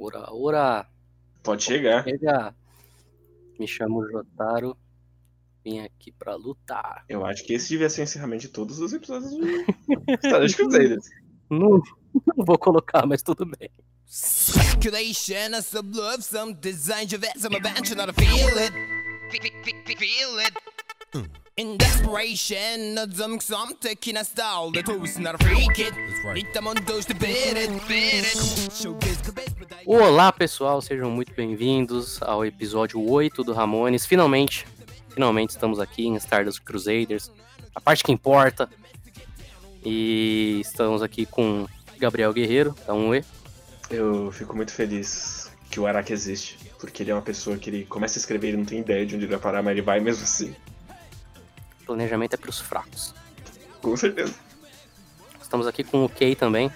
Ora, ora. Pode chegar. Chega. Me chamo Jotaro. Vim aqui pra lutar. Eu acho que esse devia ser o encerramento de todos os episódios de Stardust Crusaders. Não, não vou colocar, mas tudo bem. Speculation, a some love, some design, of it, some adventure, not a feel it. Feel it. In desperation, some some taking a style, the toast, not a Olá, pessoal, sejam muito bem-vindos ao episódio 8 do Ramones. Finalmente, finalmente estamos aqui em Stardust Crusaders, a parte que importa. E estamos aqui com Gabriel Guerreiro, dá um E. Eu fico muito feliz que o Araki existe, porque ele é uma pessoa que ele começa a escrever e não tem ideia de onde ele vai parar, mas ele vai mesmo assim. Planejamento é pros fracos. Com certeza. Estamos aqui com o Kay também,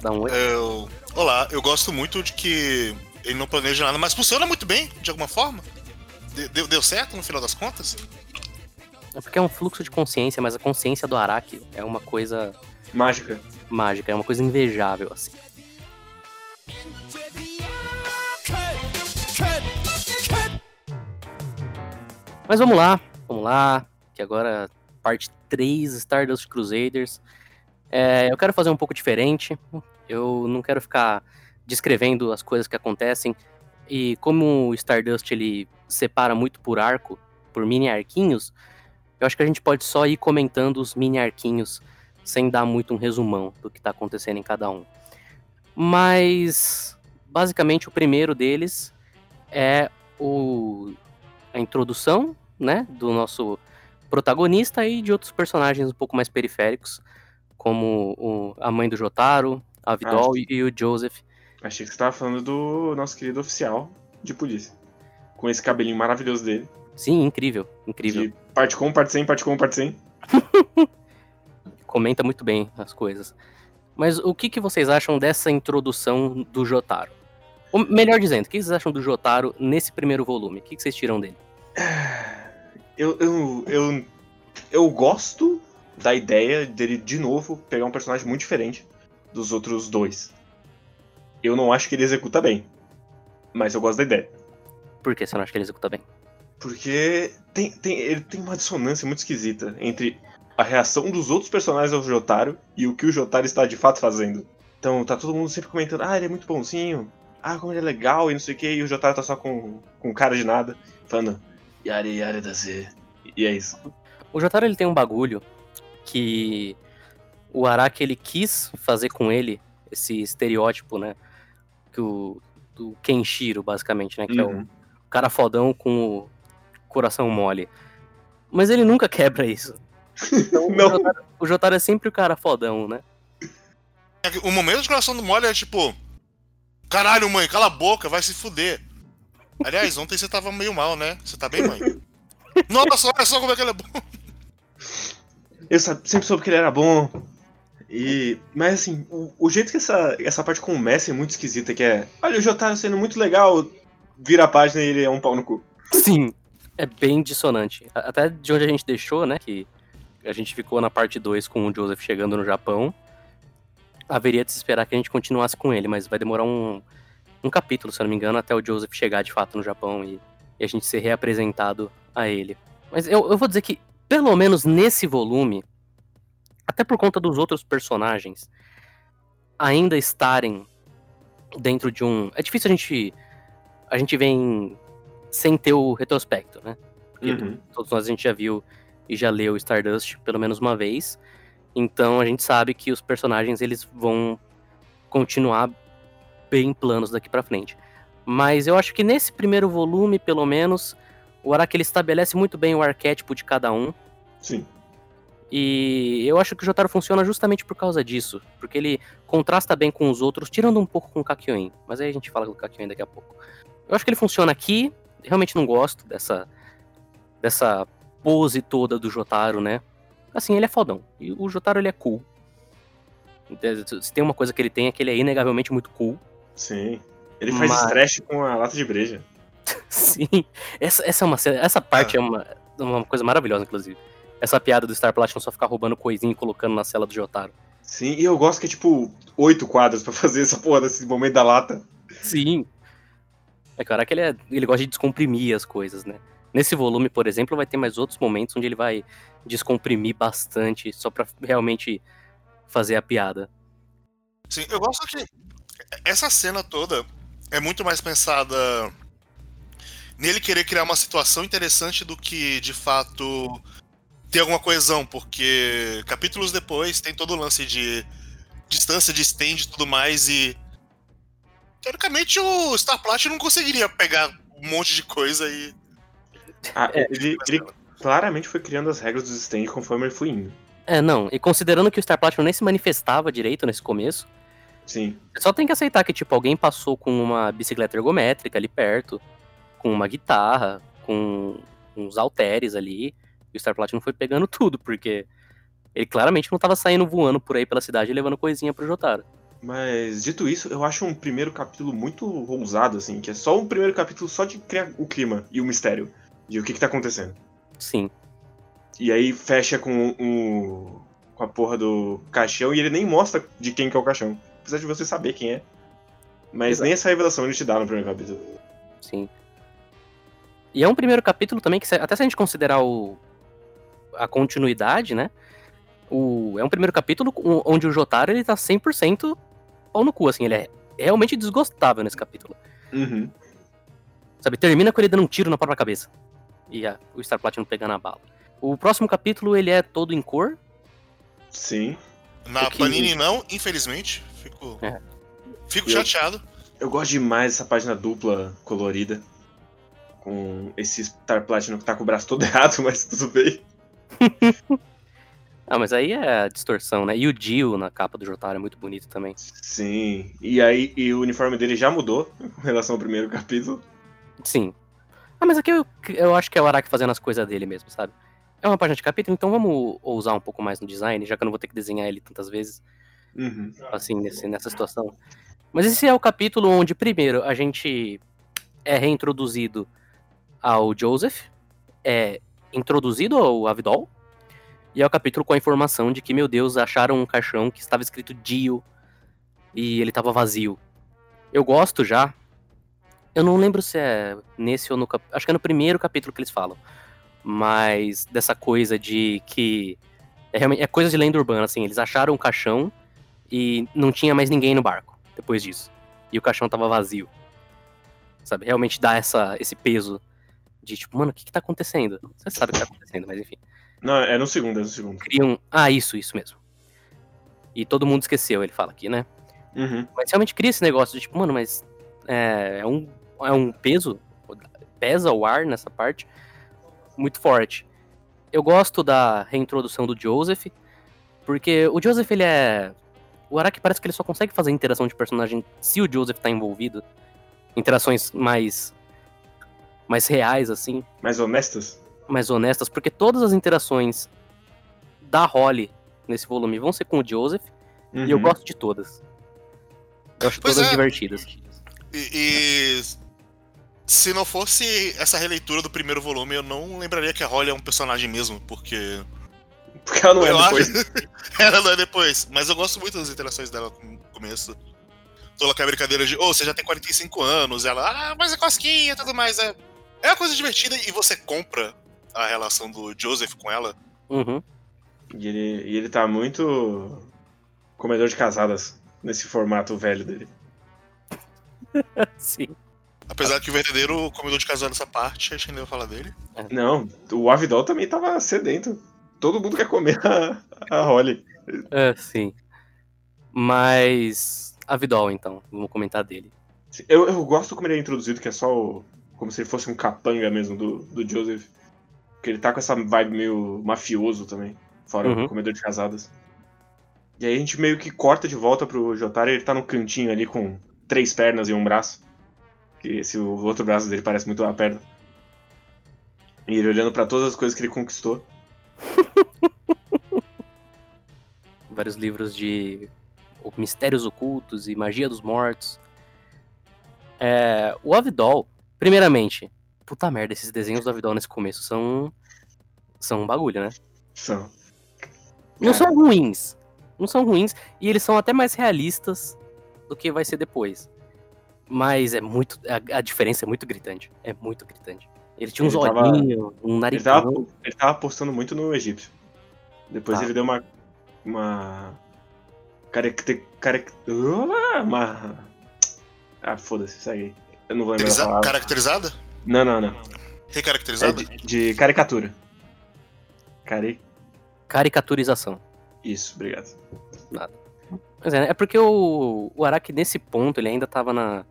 dá um E. Eu... Olá, eu gosto muito de que ele não planeja nada, mas funciona muito bem, de alguma forma. De- Deu, deu certo no final das contas? É porque é um fluxo de consciência, mas a consciência do Araki é uma coisa Mágica. mágica, é uma coisa invejável, assim. Mas vamos lá, vamos lá, que agora parte 3, Stardust Crusaders. É, eu quero fazer um pouco diferente, eu não quero ficar descrevendo as coisas que acontecem, e como o Stardust ele separa muito por arco, por mini arquinhos, eu acho que a gente pode só ir comentando os mini arquinhos, sem dar muito um resumão do que tá acontecendo em cada um. Mas, basicamente, o primeiro deles é o, a introdução, né, do nosso protagonista e de outros personagens um pouco mais periféricos, como o- a mãe do Jotaro, a Vidol Ah, e, e o Joseph. Achei que você tava falando do nosso querido oficial de polícia. Com esse cabelinho maravilhoso dele. Sim, incrível, incrível. De parte com, parte sem, parte com, parte sem. Comenta muito bem as coisas. Mas o que, que vocês acham dessa introdução do Jotaro? Ou melhor dizendo, o que vocês acham do Jotaro nesse primeiro volume? O que, que vocês tiram dele? Eu, eu, eu, eu gosto da ideia dele, de novo, pegar um personagem muito diferente dos outros dois. Eu não acho que ele executa bem. Mas eu gosto da ideia. Por que você não acha que ele executa bem? Porque tem, tem, ele tem uma dissonância muito esquisita entre a reação dos outros personagens ao Jotaro e o que o Jotaro está de fato fazendo. Então tá todo mundo sempre comentando, ah, ele é muito bonzinho, ah, como ele é legal e não sei o que, e o Jotaro tá só com, com cara de nada, falando, yare yare da Z. E é isso. O Jotaro ele tem um bagulho que o Araki ele quis fazer com ele esse estereótipo, né? Que o do Kenshiro, basicamente, né? Que é o Uhum. cara fodão com o coração mole. Mas ele nunca quebra isso. Então, Não. O, Jotaro, o Jotaro é sempre o cara fodão, né? O momento de coração do mole é tipo. Caralho, mãe, cala a boca, vai se fuder. Aliás, ontem você tava meio mal, né? Você tá bem, mãe? Nossa, olha só como é que ele é bom. Eu sempre soube que ele era bom. E. Mas assim, o, o jeito que essa, essa parte começa é muito esquisita, que é. Olha, o Jotaro sendo muito legal, vira a página e ele é um pau no cu. Sim, é bem dissonante. Até de onde a gente deixou, né? Que a gente ficou na parte 2 com o Joseph chegando no Japão. Haveria de se esperar que a gente continuasse com ele, mas vai demorar um, um capítulo, se eu não me engano, até o Joseph chegar de fato no Japão e, e a gente ser reapresentado a ele. Mas eu, eu vou dizer que, pelo menos nesse volume, até por conta dos outros personagens ainda estarem dentro de um. É difícil a gente. A gente vem sem ter o retrospecto, né? Porque Uhum. todos nós a gente já viu e já leu Stardust pelo menos uma vez. Então a gente sabe que os personagens eles vão continuar bem planos daqui pra frente. Mas eu acho que nesse primeiro volume, pelo menos, o Araki ele estabelece muito bem o arquétipo de cada um. Sim. E eu acho que o Jotaro funciona justamente por causa disso. Porque ele contrasta bem com os outros, tirando um pouco com o Kakyoin. Mas aí a gente fala do Kakyoin daqui a pouco. Eu acho que ele funciona aqui. Realmente não gosto dessa, dessa pose toda do Jotaro, né? Assim, ele é fodão. E o Jotaro, ele é cool. Se tem uma coisa que ele tem é que ele é inegavelmente muito cool. Sim. Ele faz Mas- stretch com a lata de breja. Sim. Essa, essa, é uma, essa parte é uma, uma coisa maravilhosa, inclusive. Essa piada do Star Platinum só ficar roubando coisinha e colocando na cela do Jotaro. Sim, e eu gosto que é tipo oito quadros pra fazer essa porra desse momento da lata. Sim. É claro que ele, é, ele gosta de descomprimir as coisas, né? Nesse volume, por exemplo, vai ter mais outros momentos onde ele vai descomprimir bastante só pra realmente fazer a piada. Sim, eu gosto que essa cena toda é muito mais pensada nele querer criar uma situação interessante do que, de fato, ter alguma coesão, porque capítulos depois tem todo o lance de distância de stand e tudo mais, e teoricamente o Star Platinum não conseguiria pegar um monte de coisa e. Ah, ele, ele claramente foi criando as regras dos stands conforme ele foi indo. É, não, e considerando que o Star Platinum nem se manifestava direito nesse começo, Sim. você só tem que aceitar que, tipo, alguém passou com uma bicicleta ergométrica ali perto, com uma guitarra, com uns halteres ali, e o Star Platinum foi pegando tudo, porque ele claramente não tava saindo voando por aí pela cidade levando coisinha pro Jotaro. Mas, dito isso, eu acho um primeiro capítulo muito ousado, assim, que é só um primeiro capítulo só de criar o clima e o mistério de o que, que tá acontecendo. Sim. E aí fecha com o. com a porra do caixão e ele nem mostra de quem que é o caixão. Apesar de você saber quem é. Mas Exato. nem essa revelação ele te dá no primeiro capítulo. Sim. E é um primeiro capítulo também que, até se a gente considerar o, a continuidade, né? O, é um primeiro capítulo onde o Jotaro ele tá 100% pau no cu, assim. Ele é realmente desgostável nesse capítulo. Uhum. Sabe? Termina com ele dando um tiro na própria cabeça. E a- o Star Platinum pegando a bala. O próximo capítulo ele é todo em cor. Sim. Na que- Panini não, infelizmente. Fico, É. fico Eu- chateado. Eu gosto demais dessa página dupla colorida. Com esse Star Platinum que tá com o braço todo errado, mas tudo bem. Ah, mas aí é a distorção, né? E o Dio na capa do Jotaro é muito bonito também. Sim. E aí, e o uniforme dele já mudou com relação ao primeiro capítulo. Sim. Ah, mas aqui eu, eu acho que é o Araki fazendo as coisas dele mesmo, sabe? É uma página de capítulo, então vamos ousar um pouco mais no design, já que eu não vou ter que desenhar ele tantas vezes, Uhum. assim, nesse, nessa situação. Mas esse é o capítulo onde, primeiro, a gente é reintroduzido ao Joseph, é introduzido ao Avidol, e é o capítulo com a informação de que, meu Deus, acharam um caixão que estava escrito Dio, e ele estava vazio. Eu gosto já. Eu não lembro se é nesse ou no cap... Acho que é no primeiro capítulo que eles falam. Mas dessa coisa de que. É, realmente, é coisa de lenda urbana, assim. Eles acharam um caixão e não tinha mais ninguém no barco depois disso. E o caixão tava vazio. Sabe? Realmente dá essa, esse peso de tipo, mano, o que que tá acontecendo? Você sabe o que tá acontecendo, mas enfim. Não, é no segundo, é no segundo. Criam. Ah, isso, isso mesmo. E todo mundo esqueceu, ele fala aqui, né? Uhum. Mas realmente cria esse negócio de tipo, mano, mas é, é um, é um peso, pesa o ar nessa parte, muito forte. Eu gosto da reintrodução do Joseph, porque o Joseph, ele é. O Araki parece que ele só consegue fazer interação de personagem se o Joseph tá envolvido. Interações mais. mais reais, assim, Mais honestas? mais honestas, porque todas as interações da Holly nesse volume vão ser com o Joseph, e eu Uhum. gosto de todas. Eu acho Pois todas é. divertidas. E, e se não fosse essa releitura do primeiro volume, eu não lembraria que a Holly é um personagem mesmo, porque Porque ela não é eu depois. acho ela não é depois. Mas eu gosto muito das interações dela no começo. Toda aquela brincadeira de, ô, você já tem 45 anos, ela, ah, mas é cosquinha e tudo mais. É, é uma coisa divertida e você compra a relação do Joseph com ela. Uhum. E ele, e ele tá muito comedor de casadas nesse formato velho dele. Sim. Apesar que o verdadeiro comedor de casal nessa parte, a gente ainda vai falar dele. Não, o Avidol também tava sedento. Todo mundo quer comer a, a Holly. É, sim. Mas. A Vidol, então. Vamos comentar dele. Eu, eu gosto como ele é introduzido, que é só o, como se ele fosse um capanga mesmo do, do Joseph. Porque ele tá com essa vibe meio mafioso também. Fora Uhum. o comedor de casadas. E aí a gente meio que corta de volta pro Jotaro e ele tá no cantinho ali com três pernas e um braço. Que esse, o outro braço dele parece muito uma perna. E ele olhando pra todas as coisas que ele conquistou. Vários livros de mistérios ocultos e magia dos mortos. É, o Avidol, primeiramente, puta merda, esses desenhos do Avidol nesse começo são. são um bagulho, né? São. Não são ruins. Não são ruins. E eles são até mais realistas do que vai ser depois. Mas é muito. A, a diferença é muito gritante. É muito gritante. Ele tinha uns Ele tava- olhinhos, um Ele narigão. tava, ele tava apostando muito no egípcio. Depois Tá. ele deu uma. Uma. Caracte, carac- Ah, uma. Ah, foda-se, segue aí. Eu não vou lembrar Caracteriza-. Caracterizada? Não, não, não. É Recaracterizada? de, de caricatura. Cari. Caricaturização. Isso, obrigado. Mas é, é porque o, o Araki, nesse ponto, ele ainda tava na,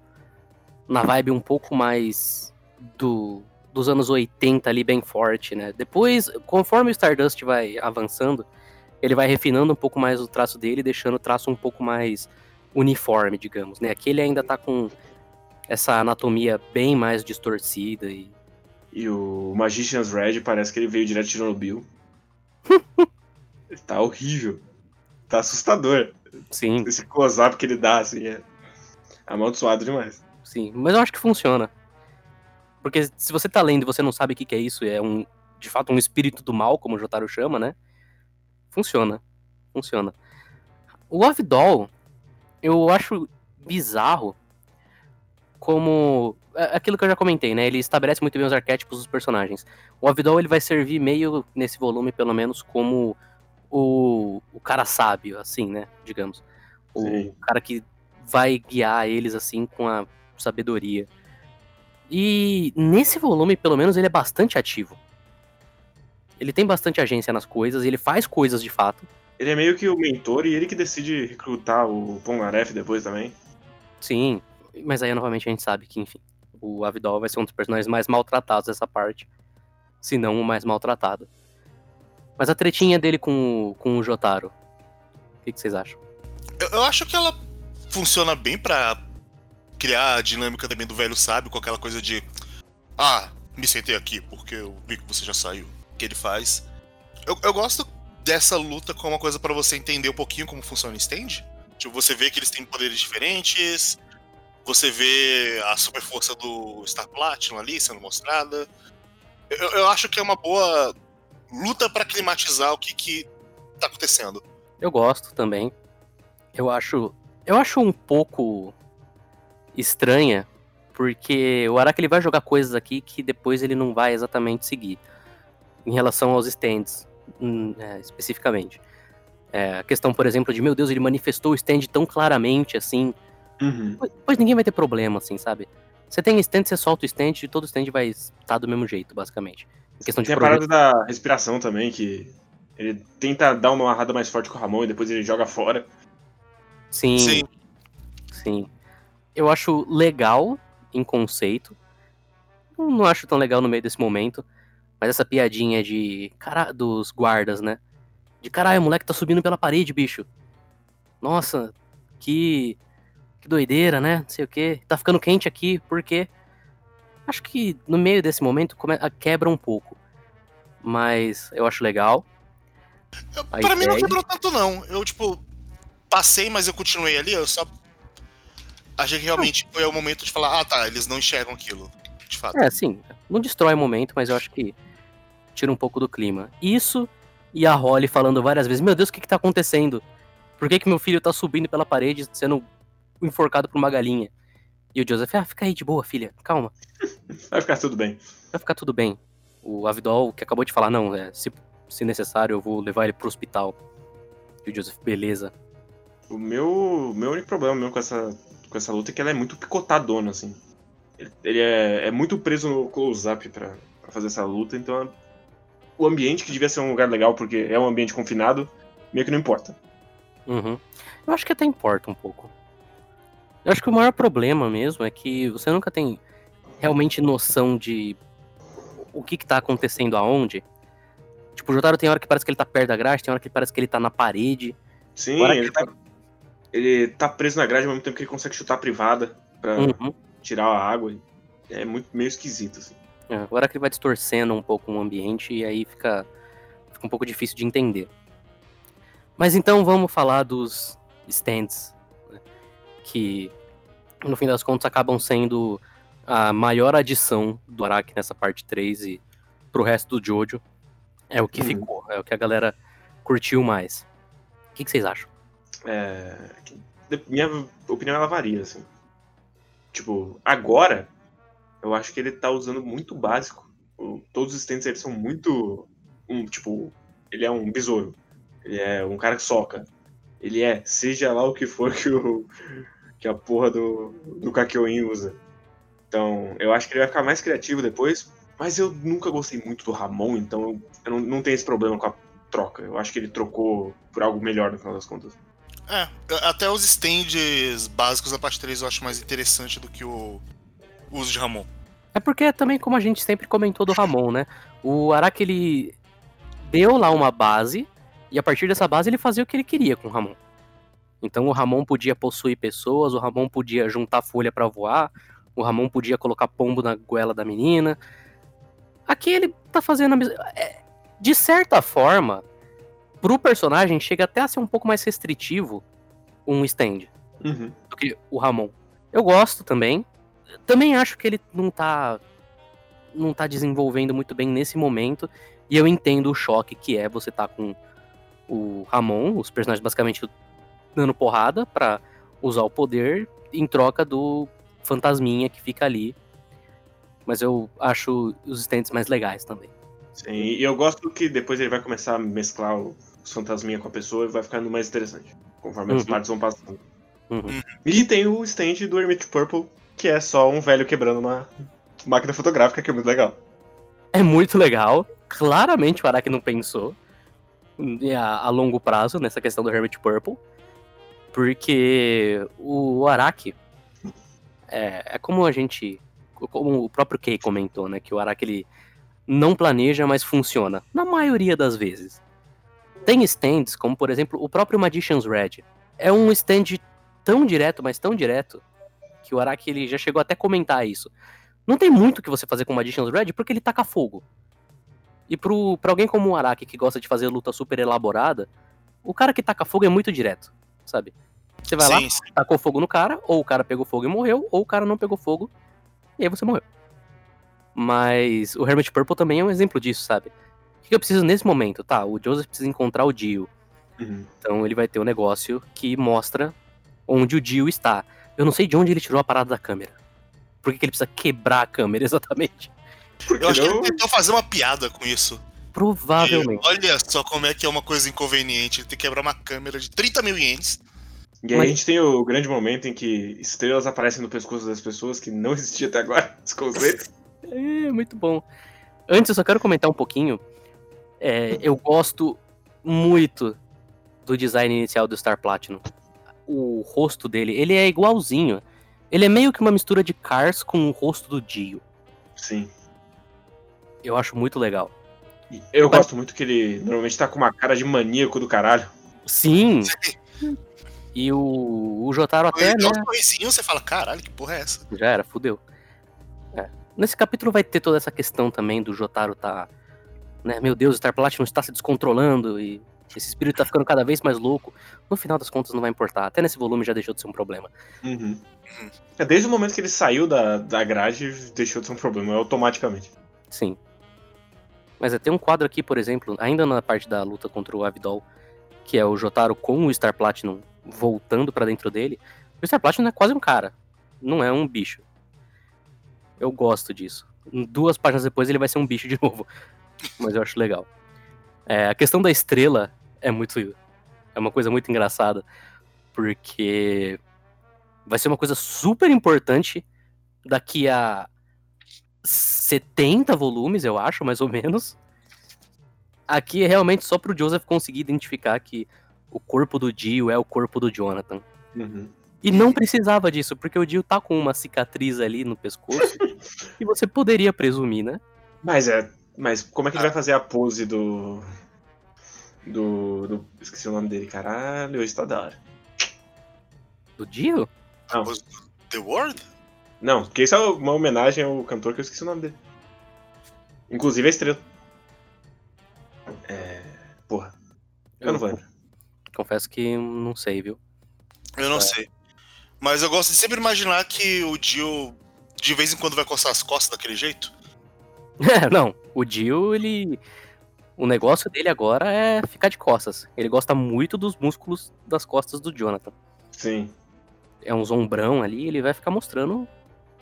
na vibe um pouco mais do, dos anos 80 ali, bem forte, né? Depois, conforme o Stardust vai avançando, ele vai refinando um pouco mais o traço dele, deixando o traço um pouco mais uniforme, digamos, né? Aqui ele ainda tá com essa anatomia bem mais distorcida e... E o Magician's Red parece que ele veio direto de Chernobyl. tá horrível. Tá assustador. Sim, Esse close-up que ele dá, assim, é amaldiçoado demais. sim. Mas eu acho que funciona. Porque se você tá lendo e você não sabe o que, que é isso, é um, de fato um espírito do mal, como o Jotaro chama, né? Funciona. Funciona. O Avidol, eu acho bizarro como. é Aquilo que eu já comentei, né? Ele estabelece muito bem os arquétipos dos personagens. O Avidol ele vai servir meio, nesse volume, pelo menos, como o, o cara sábio, assim, né? Digamos. O Sim. cara que vai guiar eles, assim, com a sabedoria. E nesse volume, pelo menos, ele é bastante ativo. Ele tem bastante agência nas coisas, ele faz coisas de fato. Ele é meio que o mentor e ele que decide recrutar o Pongaref depois também. Sim, mas aí novamente a gente sabe que, enfim, o Avidol vai ser um dos personagens mais maltratados dessa parte. Se não o mais maltratado. Mas a tretinha dele com, o- com o Jotaro. O que, que vocês acham? Eu, eu acho que ela funciona bem pra criar a dinâmica também do velho sábio, com aquela coisa de. Ah, me sentei aqui porque eu vi que você já saiu. Que ele faz. Eu, eu gosto dessa luta como uma coisa pra você entender um pouquinho como funciona o stand. Tipo, você vê que eles têm poderes diferentes. Você vê a super força do Star Platinum ali sendo mostrada. Eu, eu acho que é uma boa luta pra climatizar o que, que tá acontecendo. Eu gosto também. Eu acho. Eu acho um pouco estranha, porque o Araki ele vai jogar coisas aqui que depois ele não vai exatamente seguir. Em relação aos stands, hum, é, especificamente. É, a questão, por exemplo, de, meu Deus, ele manifestou o stand tão claramente assim. Uhum. Pois- Pois ninguém vai ter problema, assim, sabe? Você tem stand, você solta o stand e todo stand vai estar do mesmo jeito, basicamente. Em questão de Tem a projeto. parada da respiração também, que ele tenta dar uma amarrada mais forte com o Ramon e depois ele joga fora. Sim, Sim. sim. Eu acho legal em conceito. Não não acho tão legal no meio desse momento. Mas essa piadinha de. Cara, dos guardas, né? De caralho, o moleque tá subindo pela parede, bicho. Nossa, que. Que doideira, né? Não sei o quê. Tá ficando quente aqui, por quê? Acho que no meio desse momento come- a- quebra um pouco. Mas eu acho legal. Eu- A pra mim não quebrou tanto, não. Eu, tipo, passei, mas eu continuei ali, eu só. Achei que realmente foi o momento de falar, ah tá, eles não enxergam aquilo. De fato. É, sim. Não destrói o momento, mas eu acho que tira um pouco do clima. Isso e a Holly falando várias vezes: Meu Deus, o que, que tá acontecendo? Por que, que meu filho tá subindo pela parede sendo enforcado por uma galinha? E o Joseph, ah, fica aí de boa, filha, calma, Vai ficar tudo bem. vai ficar tudo bem. O Avidol, que acabou de falar, não, é, se, se necessário, eu vou levar ele pro hospital. E o Joseph, beleza. O meu, meu único problema mesmo com essa, com essa luta é que ela é muito picotadona, assim. Ele, ele é, é muito preso no close-up pra, pra fazer essa luta, então o ambiente que devia ser um lugar legal porque é um ambiente confinado, meio que não importa. Uhum. Eu acho que até importa um pouco. Eu acho que o maior problema mesmo é que você nunca tem realmente noção de o que, que tá acontecendo aonde. Tipo, o Jotaro tem hora que parece que ele tá perto da grade, tem hora que parece que ele tá na parede. Sim, ele que- tá, ele tá preso na grade ao mesmo tempo que ele consegue chutar a privada pra Uhum. tirar a água. É muito meio esquisito, assim. É, agora que ele vai distorcendo um pouco o ambiente e aí fica, fica um pouco difícil de entender. Mas então vamos falar dos stands, né, que no fim das contas acabam sendo a maior adição do Araki nessa parte 3 e pro resto do Jojo. É o que Uhum. ficou, é o que a galera curtiu mais. O que, que vocês acham? É, minha opinião ela varia, assim. Tipo, agora, eu acho que ele tá usando muito básico. Todos os stands eles são muito. Um, tipo, ele é um besouro. Ele é um cara que soca. Ele é, seja lá o que for que, o, que a porra do, do Kakyoin usa. Então, eu acho que ele vai ficar mais criativo depois. Mas eu nunca gostei muito do Ramon, então eu não, não tenho esse problema com a troca. Eu acho que ele trocou por algo melhor no final das contas. É, até os stands básicos da parte 3 eu acho mais interessante do que o uso de Ramon. É porque também, como a gente sempre comentou do Ramon, né? O Araki, ele deu lá uma base, e a partir dessa base ele fazia o que ele queria com o Ramon. Então o Ramon podia possuir pessoas, o Ramon podia juntar folha pra voar, o Ramon podia colocar pombo na goela da menina. Aqui ele tá fazendo a mesma. é, De certa forma, pro personagem chega até a ser um pouco mais restritivo um stand Uhum. do que o Ramon. Eu gosto também. Também acho que ele não tá não tá desenvolvendo muito bem nesse momento. E eu entendo o choque que é você tá com o Ramon, os personagens basicamente dando porrada pra usar o poder em troca do fantasminha que fica ali. Mas eu acho os stands mais legais também. Sim, e eu gosto que depois ele vai começar a mesclar o- os fantasminha com a pessoa e vai ficando mais interessante, conforme as Uhum. partes vão passando. Uhum. E tem o stand do Hermit Purple, que é só um velho quebrando uma máquina fotográfica, que é muito legal. É muito legal. Claramente o Araki não pensou em- a, a longo prazo nessa questão do Hermit Purple. Porque o Araki é, é como a gente. Como o próprio Kei comentou, né? Que o Araki ele não planeja, mas funciona. Na maioria das vezes. Tem stands, como por exemplo o próprio Magician's Red. É um stand tão direto, mas tão direto, que o Araki ele já chegou até a comentar isso. Não tem muito o que você fazer com o Magician's Red porque ele taca fogo. E pro, pra alguém como o Araki que gosta de fazer luta super elaborada, o cara que taca fogo é muito direto, sabe? Você vai lá, Sim, sim. tacou fogo no cara, ou o cara pegou fogo e morreu, ou o cara não pegou fogo e aí você morreu. Mas o Hermit Purple também é um exemplo disso, sabe? O que que eu preciso nesse momento? Tá, o Joseph precisa encontrar o Dio. Uhum. Então ele vai ter um negócio que mostra onde o Dio está. Eu não sei de onde ele tirou a parada da câmera. Por que, que ele precisa quebrar a câmera exatamente? Eu acho que não- ele tentou fazer uma piada com isso. Provavelmente. E olha só como é que é uma coisa inconveniente. Ele tem que quebrar uma câmera de 30 mil ienes. E aí Mas- a gente tem o grande momento em que estrelas aparecem no pescoço das pessoas, que não existia até agora, esse conceito. É, muito bom. Antes, eu só quero comentar um pouquinho. É, eu gosto muito do design inicial do Star Platinum. O rosto dele, ele é igualzinho. Ele é meio que uma mistura de Cars com o rosto do Dio. Sim. Eu acho muito legal. Eu gosto muito que ele normalmente tá com uma cara de maníaco do caralho. Sim! E o, o Jotaro até, Ele dá né? um sorrisinho, você fala, caralho, que porra é essa? Já era, fudeu. É. Nesse capítulo vai ter toda essa questão também do Jotaro tá. Né, meu Deus, o Star Platinum está se descontrolando e esse espírito tá ficando cada vez mais louco. No final das contas não vai importar. Até nesse volume já deixou de ser um problema. Uhum. É, desde o momento que ele saiu da, da grade, deixou de ser um problema, automaticamente. Sim. Mas é, tem um quadro aqui, por exemplo, ainda na parte da luta contra o Avidol, que é o Jotaro com o Star Platinum voltando pra dentro dele. O Star Platinum é quase um cara, não é um bicho. Eu gosto disso. Duas páginas depois ele vai ser um bicho de novo. Mas eu acho legal. É, a questão da estrela é muito. É uma coisa muito engraçada. Porque vai ser uma coisa super importante daqui a 70 volumes, eu acho, mais ou menos. Aqui é realmente só pro Joseph conseguir identificar que o corpo do Dio é o corpo do Jonathan. Uhum. E não precisava disso, porque o Dio tá com uma cicatriz ali no pescoço. e você poderia presumir, né? Mas é. Mas como é que ele vai fazer a pose do. Do. do- esqueci o nome dele, caralho, hoje tá da hora. Do Dio? Não, The World? não, porque isso é uma homenagem ao cantor que eu esqueci o nome dele. Inclusive a estrela. É. Porra, eu não vou lembrar. Confesso que não sei, viu? Eu não sei. Mas eu gosto de sempre imaginar que o Dio de vez em quando vai coçar as costas daquele jeito. É, não. O Dio, ele. O negócio dele agora é ficar de costas. Ele gosta muito dos músculos das costas do Jonathan. Sim. É um ombrão ali, ele vai ficar mostrando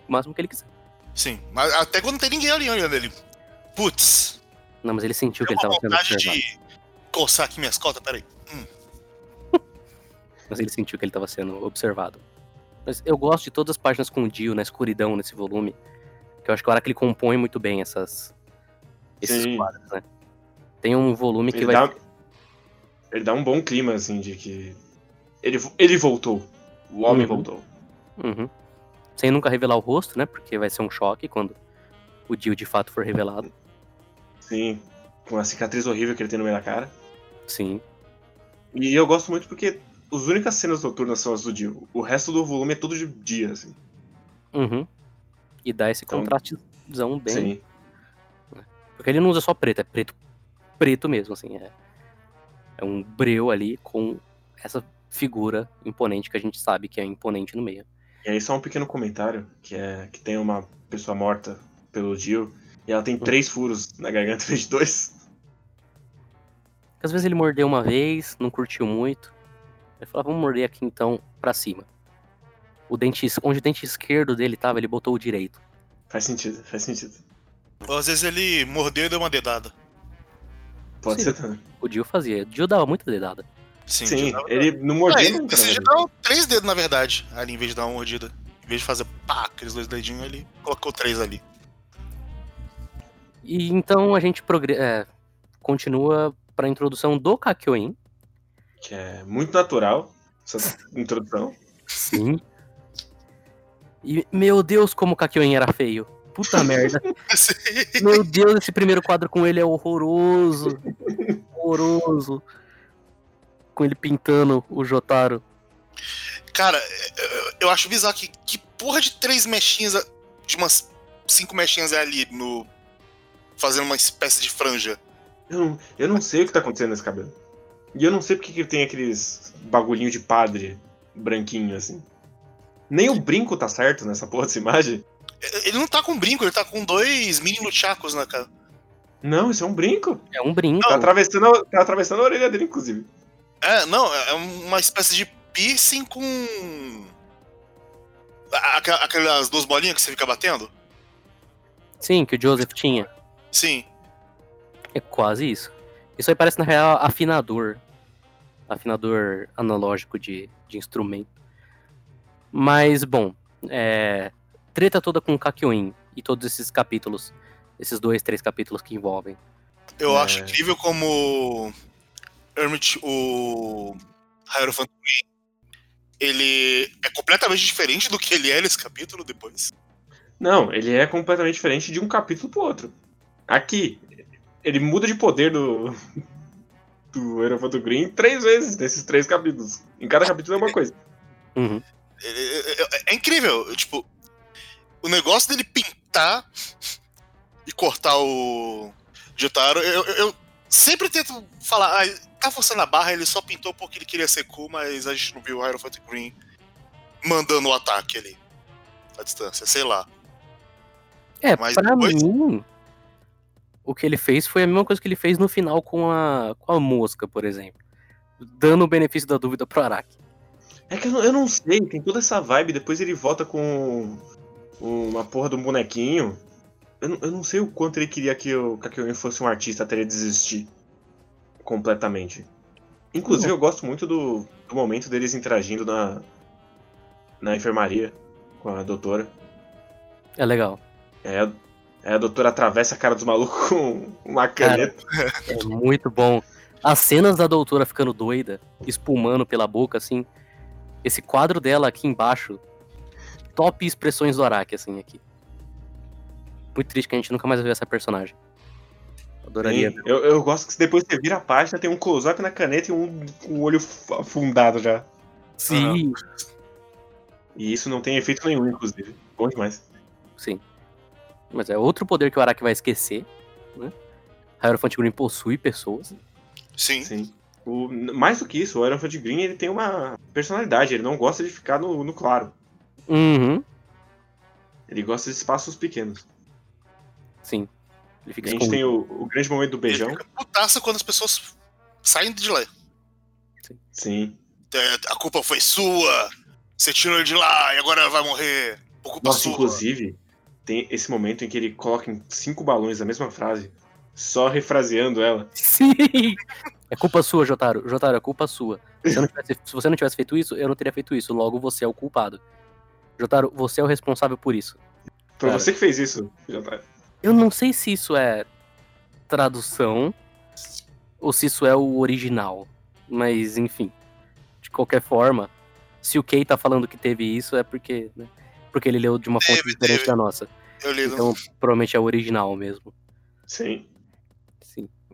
o máximo que ele quiser. Sim, mas até quando não tem ninguém ali olhando ele. Putz, Não, mas ele sentiu que ele tava sendo vontade observado. de coçar aqui minhas costas, peraí. Mas ele sentiu que ele tava sendo observado. Mas eu gosto de todas as páginas com o Dio na escuridão nesse volume. Que eu acho que o Araki ele compõe muito bem essas. Esses Sim. quadros, né? Tem um volume que Ele vai. dá, ele dá um bom clima, assim, de que. Ele, ele voltou. O homem Uhum. voltou. Uhum. Sem nunca revelar o rosto, né? Porque vai ser um choque quando o Dio de fato for revelado. Sim. Com a cicatriz horrível que ele tem no meio da cara. Sim. E eu gosto muito porque as únicas cenas noturnas são as do Dio. O resto do volume é todo de dia, assim. Uhum. E dá esse Então- contrastezão bem. Sim. Porque ele não usa só preto, é preto, preto mesmo, assim. É, é um breu ali com essa figura imponente que a gente sabe que é imponente no meio. E aí só um pequeno comentário, que é que tem uma pessoa morta pelo Dio, e ela tem três furos na garganta vez de dois. Às vezes ele mordeu uma vez, não curtiu muito. Ele falou, "Ah, vamos morder aqui então pra cima. O dente, onde o dente esquerdo dele tava, ele botou o direito. Faz sentido, faz sentido. Ou às vezes ele mordeu e deu uma dedada. Pode Sim. ser também. O Dio fazia. O Dio dava muita dedada. Sim, Sim, dava- ele não Ah, mordeu ele nunca. dar um- três dedos, na verdade, ali, em vez de dar uma mordida. Em vez de fazer pá, aqueles dois dedinhos ali, colocou três ali. E então a gente progre- é, continua pra introdução do Kakyoin. Que é muito natural, essa introdução. Sim. E, meu Deus, como o Kakyoin era feio. Puta merda. Meu Deus, esse primeiro quadro com ele é horroroso. Horroroso. Com ele pintando o Jotaro. Cara, eu- acho bizarro que, que porra de três mechinhas, de umas cinco mechinhas é ali no. fazendo uma espécie de franja. Eu não, eu não sei o que tá acontecendo nesse cabelo. E eu não sei porque que ele tem aqueles bagulhinho de padre branquinho, assim. Nem o brinco tá certo nessa porra dessa imagem. Ele não tá com brinco, ele tá com dois mini luchacos na cara. Não, isso é um brinco. É um brinco. Tá atravessando, a- tá atravessando a orelha dele, inclusive. É, não, é uma espécie de piercing com. Aquelas duas bolinhas que você fica batendo? Sim, que o Joseph tinha. Sim. É quase isso. Isso aí parece, na real, afinador. Afinador analógico de, de instrumento. Mas, bom, é, treta toda com o Kakyoin e todos esses capítulos. Esses dois, três capítulos que envolvem. Eu É. acho incrível como Hermit, o Hierophant Green, ele é completamente diferente do que ele é nesse capítulo depois. Não, ele é completamente diferente de um capítulo pro outro. Aqui, ele muda de poder do. do Aerofoto Green três vezes nesses três capítulos. Em cada capítulo é uma coisa. Uhum. É, é- é incrível, tipo, o negócio dele pintar e cortar o Jotaro, eu, eu- eu sempre tento falar, ah, tá forçando a barra, ele só pintou porque ele queria ser cool, mas a gente não viu o Hierophant Green mandando o ataque ali, à distância, sei lá. É, Mas pra depois- mim, o que ele fez foi a mesma coisa que ele fez no final com a, com a mosca, por exemplo. Dando o benefício da dúvida pro Araki. É que eu não, eu não sei, tem toda essa vibe, depois ele volta com uma porra de um bonequinho. Eu não, eu não sei o quanto ele queria que o Kakyoin fosse um artista até ele desistir completamente. Inclusive, eu gosto muito do, do momento deles interagindo na, na enfermaria com a doutora. É legal. É, a- é a doutora atravessa a cara dos malucos com uma caneta. É muito bom. As cenas da doutora ficando doida, espumando pela boca, assim. Esse quadro dela aqui embaixo. Top expressões do Araki, assim, aqui. Muito triste que a gente nunca mais ver essa personagem. Adoraria. Sim, eu, eu gosto que depois você vira a página, tem um close-up na caneta e um o olho afundado já. Sim, E isso não tem efeito nenhum, inclusive. Bom demais. sim. Mas é outro poder que o Araki vai esquecer, né? Hierophant Green possui pessoas. Sim. Sim. O, mais do que isso, o Iron Fat Green ele tem uma personalidade, ele não gosta de ficar no, no claro. Uhum, Ele gosta de espaços pequenos. sim. Ele A fica gente escondido. tem o, o grande momento do Ele beijão. fica putaça quando as pessoas saem de lá. Sim. É, A culpa foi sua, você tirou ele de lá e agora vai morrer. Por culpa Nossa, sua. inclusive, tem esse momento em que ele coloca em cinco balões a mesma frase, só refraseando ela. Sim! É culpa sua, Jotaro. Jotaro, é culpa sua. Se, tivesse- se você não tivesse feito isso, eu não teria feito isso. Logo, você é o culpado. Jotaro, você é o responsável por isso. Foi Cara. você que fez isso, Jotaro. Eu não sei se isso é tradução ou se isso é o original. Mas, enfim. De qualquer forma, se o Kei tá falando que teve isso, é porque. né, porque ele leu de uma fonte Teve, diferente teve. da nossa. Eu li Então, provavelmente é o original mesmo. Sim.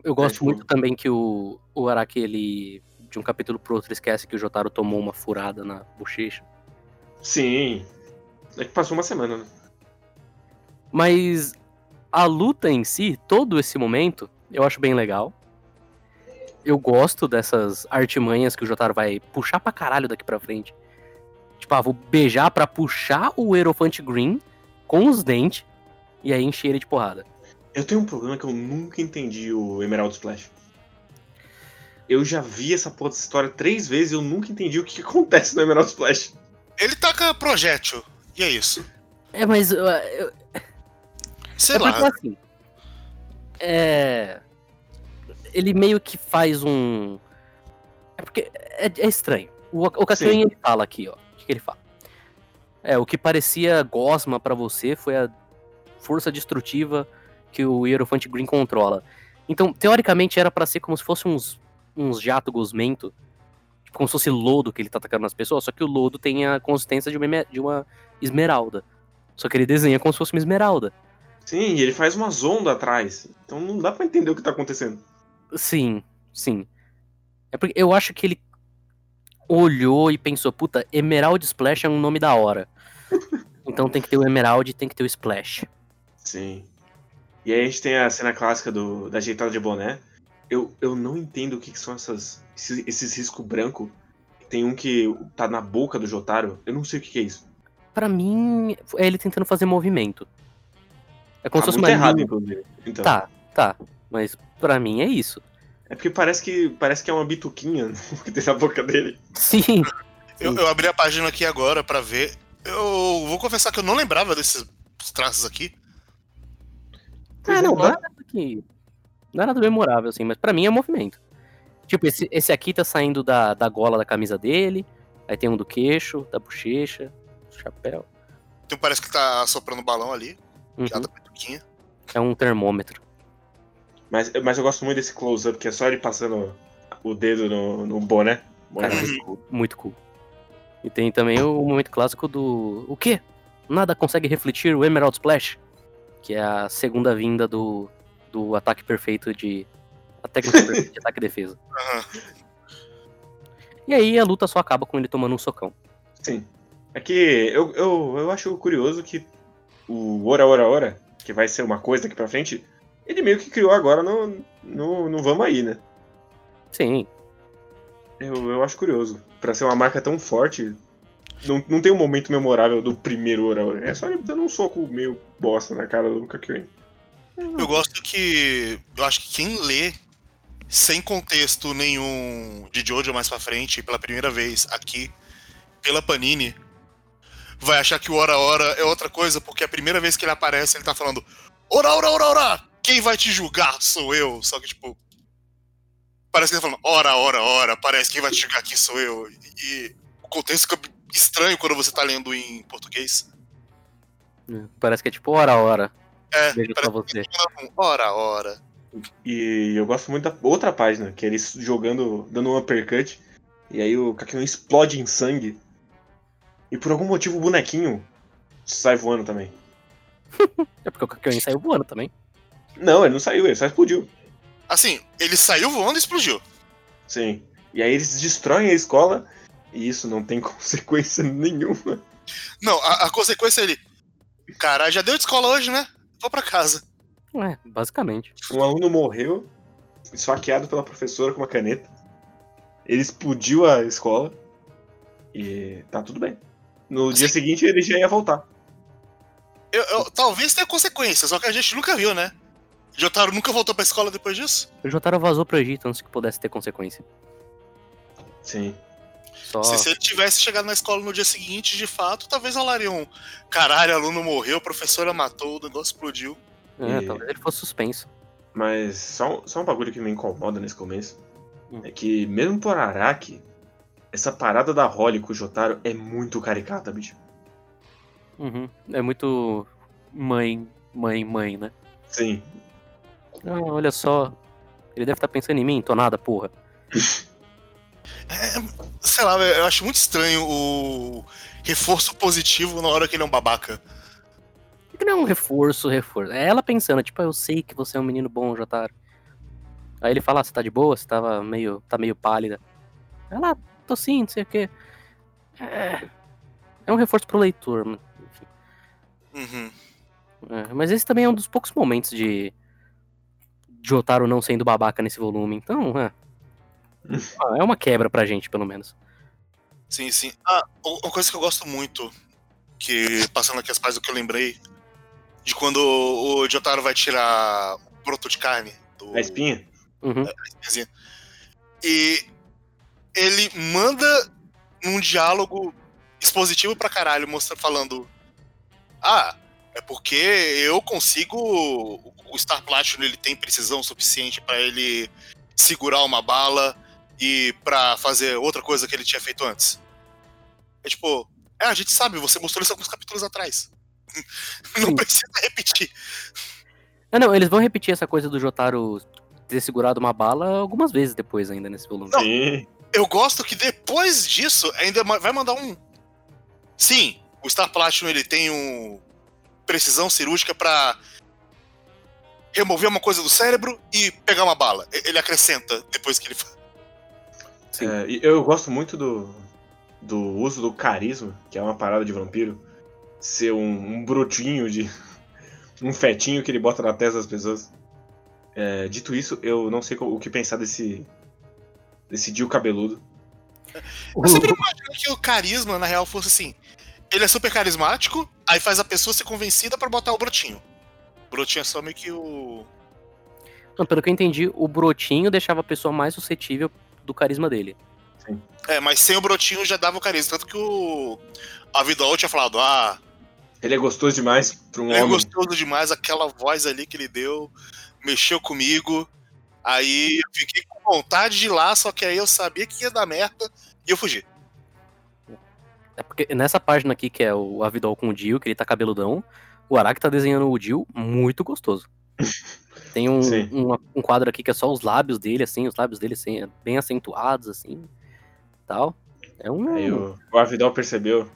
Eu gosto tipo- muito também que o, o Araki, ele. De um capítulo pro outro, esquece que o Jotaro tomou uma furada na bochecha. Sim. É que passou uma semana, né? Mas a luta em si, todo esse momento, eu acho bem legal. Eu gosto dessas artimanhas que o Jotaro vai puxar pra caralho daqui pra frente. Tipo, ah, vou beijar pra puxar o Erofante Green com os dentes e aí encher ele de porrada. Eu tenho um problema que eu nunca entendi o Emerald Splash. Eu já vi essa porra dessa história três vezes e eu nunca entendi o que, que acontece no Emerald Splash. Ele taca projétil. E é isso. É, mas eu, eu, Sei é lá. porque assim. É. Ele meio que faz um. É porque é, é estranho. O, o ele fala aqui, ó. O que, que ele fala? É, o que parecia gosma pra você foi a força destrutiva que o Hierophant Green controla. Então, teoricamente, era pra ser como se fosse uns, uns jato gosmento. Tipo, como se fosse lodo que ele tá atacando nas pessoas, só que o lodo tem a consistência de uma, de uma esmeralda. Só que ele desenha como se fosse uma esmeralda. Sim, e ele faz uma zonda atrás. Então não dá pra entender o que tá acontecendo. Sim, sim. É porque eu acho que ele olhou e pensou, puta, Emerald Splash é um nome da hora. Então tem que ter o Emerald e tem que ter o Splash. Sim. E aí a gente tem a cena clássica do, da ajeitada de boné. Eu, eu não entendo o que, que são essas, esses, esses riscos branco. Tem um que tá na boca do Jotaro. Eu não sei o que, que é isso. Pra mim, é ele tentando fazer movimento. É como tá se fosse muito uma errado, linha. inclusive. Então, Tá, tá. Mas pra mim é isso. É porque parece que, parece que é uma bituquinha que tem na boca dele. Sim. Eu, eu abri a página aqui agora pra ver. Eu vou confessar que eu não lembrava desses traços aqui. Ah, é, não, dá- nada que. Não é nada memorável, assim, mas pra mim é movimento. Tipo, esse, esse aqui tá saindo da, da gola da camisa dele. Aí tem um do queixo, da bochecha, do chapéu. Então parece que tá soprando balão ali. Uhum. Tá. É um termômetro. Mas, mas eu gosto muito desse close-up, que é só ele passando o dedo no, no boné. Boné Cara, muito cool. Muito cool. E tem também o momento clássico do. O quê? Nada consegue refletir o Emerald Splash. Que é a segunda vinda do, do ataque perfeito de. A técnica perfeita de ataque e defesa. Aham. E aí a luta só acaba com ele tomando um socão. Sim. É que eu, eu, eu acho curioso que o Ora Ora Ora, que vai ser uma coisa daqui pra frente, ele meio que criou agora no, no, no Vamos Aí, né? Sim. Eu, eu acho curioso. Pra ser uma marca tão forte, não, não tem um momento memorável do primeiro Ora. É só ele dando um soco meio bosta na cara do Kakyoin. Eu gosto que. Eu acho que quem lê sem contexto nenhum de Jojo mais pra frente, pela primeira vez aqui, pela Panini, vai achar que o Ora Ora é outra coisa, porque a primeira vez que ele aparece, ele tá falando: Ora, ora, ora, ora! Quem vai te julgar sou eu. Só que, tipo. Parece que ele tá falando: Ora, ora, ora, parece que quem vai te julgar aqui sou eu. E o contexto estranho quando você tá lendo em português. Parece que é tipo hora a hora. É, Beijo pra você. que tá falando, ora, ora. E eu gosto muito da outra página, que é eles jogando, dando um uppercut, e aí o Kakyoin explode em sangue. E por algum motivo o bonequinho sai voando também. É porque o Kakyoin saiu voando também. Não, ele não saiu, ele só explodiu. Assim, ele saiu voando e explodiu. Sim. E aí eles destroem a escola e isso não tem consequência nenhuma. Não, a, a consequência é ele. Caralho, já deu de escola hoje, né? Vou pra casa. É, basicamente. Um aluno morreu, esfaqueado pela professora com uma caneta. Ele explodiu a escola e tá tudo bem. No dia seguinte ele já ia voltar. Eu, eu- talvez tenha consequência, só que a gente nunca viu, né? Jotaro nunca voltou pra escola depois disso? O Jotaro vazou pro Egito antes que pudesse ter consequência. Sim. Só... Se, se ele tivesse chegado na escola no dia seguinte, de fato, talvez rolaria um caralho, aluno morreu, a professora matou, o negócio explodiu. É, E- talvez ele fosse suspenso. Mas só, só um bagulho que me incomoda nesse começo Hum. é que, mesmo por Araki, essa parada da Holly com o Jotaro é muito caricata, bicho. Uhum. É muito mãe, mãe, mãe, né? Sim. Ah, olha só. Ele deve estar pensando em mim, tô nada, porra. Sei lá, eu acho muito estranho o reforço positivo na hora que ele é um babaca. Que não é um reforço, reforço. É ela pensando, tipo, "Ah, eu sei que você é um menino bom, Jotaro. Aí ele fala, ah, você tá de boa? Você tava meio. tá meio pálida. Ela, "Ah, tô sim, não sei o quê. É. É um reforço pro leitor, mano. Uhum. É, mas esse também é um dos poucos momentos de. de Jotaro não sendo babaca nesse volume. Então, é. Ah, É uma quebra pra gente, pelo menos. Sim, sim. Ah, uma coisa que eu gosto muito, que passando aqui as páginas do que eu lembrei, de quando o Jotaro vai tirar o broto de carne do. A espinha? Uhum. espinhazinha, E ele manda num diálogo expositivo pra caralho, mostra, falando: Ah, é porque eu consigo. O Star Platinum ele tem precisão suficiente pra ele segurar uma bala e pra fazer outra coisa que ele tinha feito antes. É tipo, é, a gente sabe, você mostrou isso alguns capítulos atrás. Não Sim. precisa repetir. Ah, não, eles vão repetir essa coisa do Jotaro ter segurado uma bala algumas vezes depois ainda nesse volume. Não. Sim. Eu gosto que depois disso ainda vai mandar um. Sim, o Star Platinum ele tem um precisão cirúrgica pra remover uma coisa do cérebro e pegar uma bala. Ele acrescenta depois que ele fa- Sim. É, eu gosto muito do, do uso do carisma, que é uma parada de vampiro, ser um, um brotinho de. um fetinho que ele bota na testa das pessoas. É, dito isso, eu não sei o que pensar desse. desse Dio cabeludo. Eu sempre imagino que o carisma, na real, fosse assim. Ele é super carismático, aí faz a pessoa ser convencida pra botar o brotinho. O brotinho é só meio que o. Não, pelo que eu entendi, o brotinho deixava a pessoa mais suscetível do carisma dele. É, mas sem o brotinho já dava o carisma. Tanto que o. A Vidal tinha falado, ah, Ele é gostoso demais pra um É homem. gostoso demais aquela voz ali que ele deu, mexeu comigo. Aí eu fiquei com vontade de ir lá, só que aí eu sabia que ia dar merda e eu fugi. É porque nessa página aqui, que é o Avidol com o Dio, que ele tá cabeludão, o Araki tá desenhando o Dio muito gostoso. Tem um, um, um quadro aqui que é só os lábios dele, assim, os lábios dele assim, bem acentuados, assim, tal. É um... Aí o, o Avidal percebeu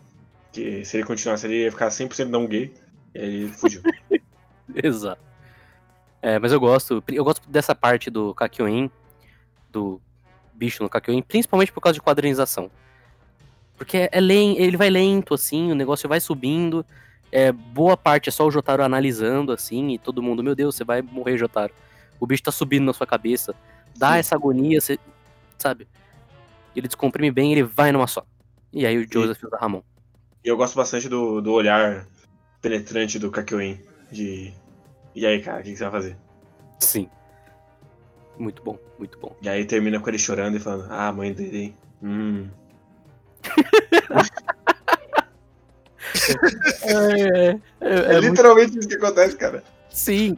que se ele continuasse ele ia ficar 100% não gay. E aí ele fugiu. Exato. É, mas eu gosto, eu gosto dessa parte do Kakyoin, do bicho no Kakyoin, principalmente por causa de quadrinização. Porque é, é ele vai lento, assim, o negócio vai subindo. É, boa parte é só o Jotaro analisando, assim, e todo mundo, meu Deus, você vai morrer, Jotaro. O bicho tá subindo na sua cabeça. Dá Sim. essa agonia, você, sabe? Ele descomprime bem, ele vai numa só. E aí o Joseph usa Ramon. E eu gosto bastante do, do olhar penetrante do Kakyoin. De. E aí, cara, o que, que você vai fazer? Sim. Muito bom, muito bom. E aí termina com ele chorando e falando, ah, mãe dele, hein? Hum. É, é, É, literalmente isso que acontece, cara. Sim,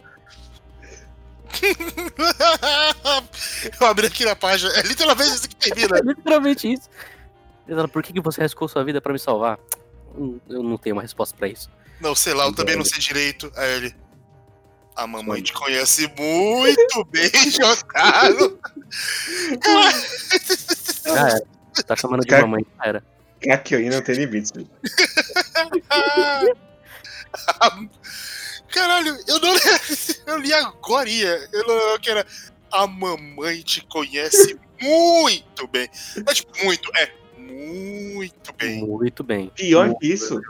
eu abri aqui na página, é literalmente isso que termina. É literalmente isso. Por que, que você arriscou sua vida pra me salvar? Hum, Eu não tenho uma resposta pra isso. Não, sei lá, eu também não sei direito. Aí ele. A mamãe te conhece muito bem, Jotaro. Já era. Tá chamando de Cara- mamãe. Já era. Kakyoin não tem limites. Caralho, eu não li, eu li agora. Eu não eu que era. A mamãe te conhece muito bem. É tipo, muito, é muito bem. Muito bem. Pior Muito que isso,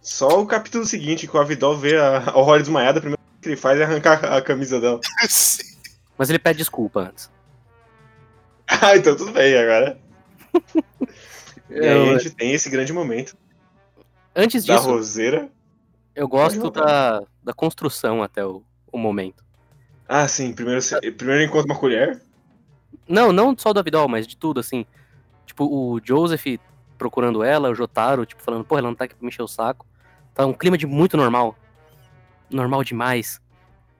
só o capítulo seguinte, que o Avidol vê a, a desmaiada, a primeira coisa que ele faz é arrancar a camisa dela. Sim. Mas ele pede desculpa antes. Ah, então tudo bem agora. E aí a gente tem esse grande momento antes da disso, roseira. eu gosto da, da construção até o, o momento. Ah, sim, primeiro, primeiro encontra uma colher. Não, não só do Avidol, mas de tudo, assim. Tipo, o Joseph procurando ela, o Jotaro, tipo, falando, pô, ela não tá aqui pra me encher o saco. Tá um clima de muito normal. Normal demais.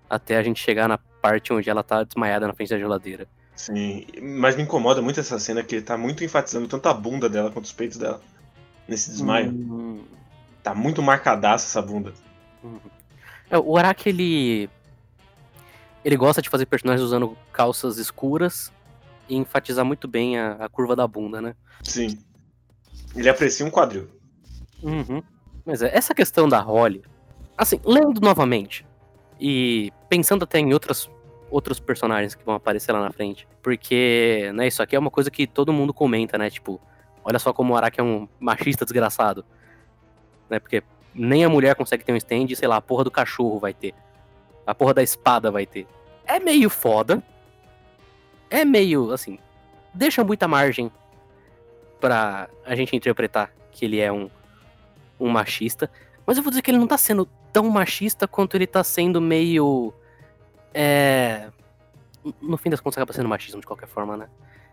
Até a gente chegar na parte onde ela tá desmaiada na frente da geladeira. Sim, mas me incomoda muito essa cena que ele tá muito enfatizando tanto a bunda dela quanto os peitos dela. Nesse desmaio. Hum, Tá muito marcadaça essa bunda. uhum. É, o Araki, ele. Ele gosta de fazer personagens usando calças escuras e enfatizar muito bem a, a curva da bunda, né? Sim. Ele aprecia um quadril. Uhum. Mas é, essa questão da Holly, assim, lendo novamente e pensando até em outras, outros personagens que vão aparecer lá na frente, porque, né, isso aqui é uma coisa que todo mundo comenta, né, tipo, olha só como o Araki é um machista desgraçado, né, porque nem a mulher consegue ter um stand, sei lá, a porra do cachorro vai ter, a porra da espada vai ter. É meio foda, é meio, assim, deixa muita margem pra a gente interpretar que ele é um, um machista. Mas eu vou dizer que ele não tá sendo tão machista quanto ele tá sendo meio. É. No fim das contas, acaba sendo machismo de qualquer forma, né?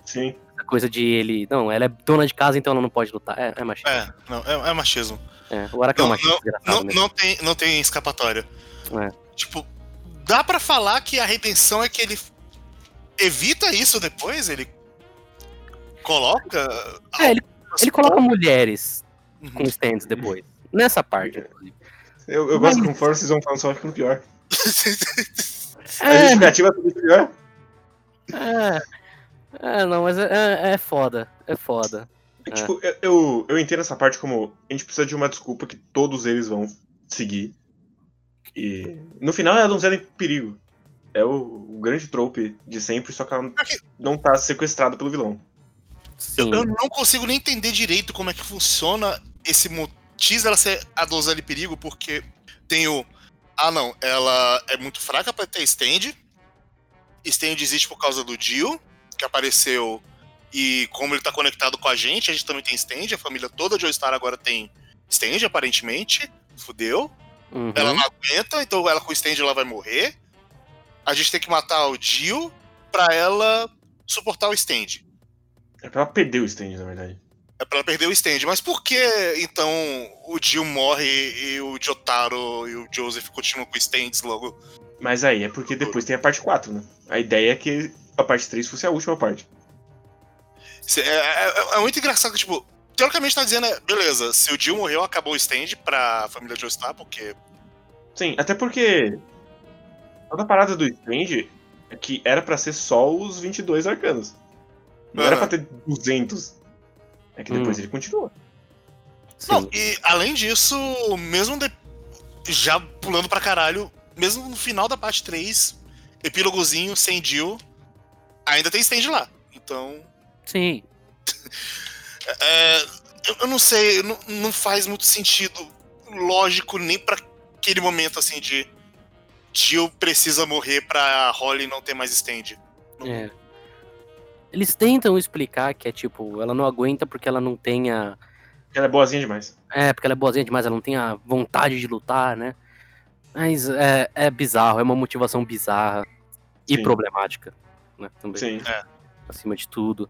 Sim. Essa coisa de ele. Não, ela é dona de casa, então ela não pode lutar. É, é machismo. É, não, é, é machismo. É. O Araki é um Não, desgraçado Não, mesmo. não, tem, não tem escapatória. É. Tipo, dá pra falar que a redenção é que ele evita isso depois? Ele coloca. É, ele, ele coloca mulheres Uhum. com stands depois. Nessa parte. Eu, eu Mas- gosto que conforme vocês vão falando, só ficando pior. A É, justificativa é tudo pior. é, é, não, mas é, é, é foda. É foda. É, Tipo, eu, eu, eu entendo essa parte como a gente precisa de uma desculpa que todos eles vão seguir. E no final é a donzela em perigo. É o, o grande trope de sempre, só que ela não tá sequestrada pelo vilão. Sim. Eu não consigo nem entender direito como é que funciona esse motivo dela ser a donzela em perigo, porque tem o. Ah, não, ela é muito fraca pra ter stand. Stand existe por causa do Jill, que apareceu. E como ele tá conectado com a gente, a gente também tem stand. A família toda de Joystar agora tem stand, aparentemente. Fudeu. Uhum. Ela não aguenta, então ela com o stand ela vai morrer. A gente tem que matar o Jill pra ela suportar o stand. É pra ela perder o stand, na verdade. É pra ela perder o stand. Mas por que, então, o Jill morre e o Jotaro e o Joseph continuam com stands logo? Mas aí é porque depois tem a parte 4, né? A ideia é que a parte 3 fosse a última parte. Cê- É, é- é muito engraçado que, tipo, teoricamente tá dizendo, é, beleza, se o Jill morreu, acabou o stand pra família Joestar, porque. Sim, até porque toda a parada do stand é que era pra ser só os 22 arcanos. Não era Aham. pra ter 200. É que depois Hum. ele continua. Sim. Não, e além disso, mesmo de- já pulando pra caralho, mesmo no final da parte 3, epílogozinho sem Jill, ainda tem stand lá. Então. Sim. É, eu, eu não sei, não, não faz muito sentido lógico nem pra aquele momento assim de Jill precisa morrer pra Holly não ter mais stand. É. Eles tentam explicar que é tipo, ela não aguenta porque ela não tenha. Ela é boazinha demais. É, porque ela é boazinha demais, ela não tem a vontade de lutar, né? Mas é, é bizarro, é uma motivação bizarra e Sim. problemática, né? Também, Sim. acima de tudo.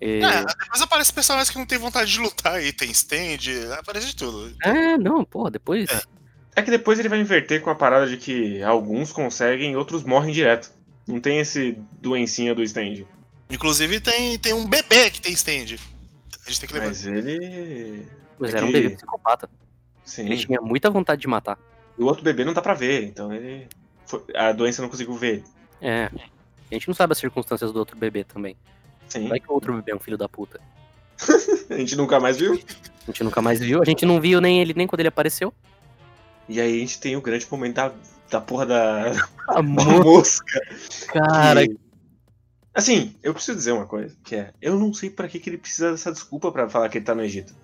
E- É, depois aparece personagens que não tem vontade de lutar e tem stand, aparece de tudo. É, não, pô, depois. É. É que depois ele vai inverter com a parada de que alguns conseguem e outros morrem direto. Não tem esse doencinha do stand. Inclusive tem, tem um bebê que tem stand. A gente tem que lembrar. Mas ele. Mas é era um bebê psicopata. Sim. Ele tinha muita vontade de matar. E o outro bebê não dá pra ver, então ele. foi- A doença não conseguiu ver. É. A gente não sabe as circunstâncias do outro bebê também. Sim. Vai que o outro bebê é um filho da puta. A gente nunca mais viu. A gente nunca mais viu. A gente não viu nem ele nem quando ele apareceu. E aí a gente tem o grande momento da, da porra da, A da mo- mosca. cara. que- Assim, eu preciso dizer uma coisa, que é, eu não sei pra que, que ele precisa dessa desculpa pra falar que ele tá no Egito.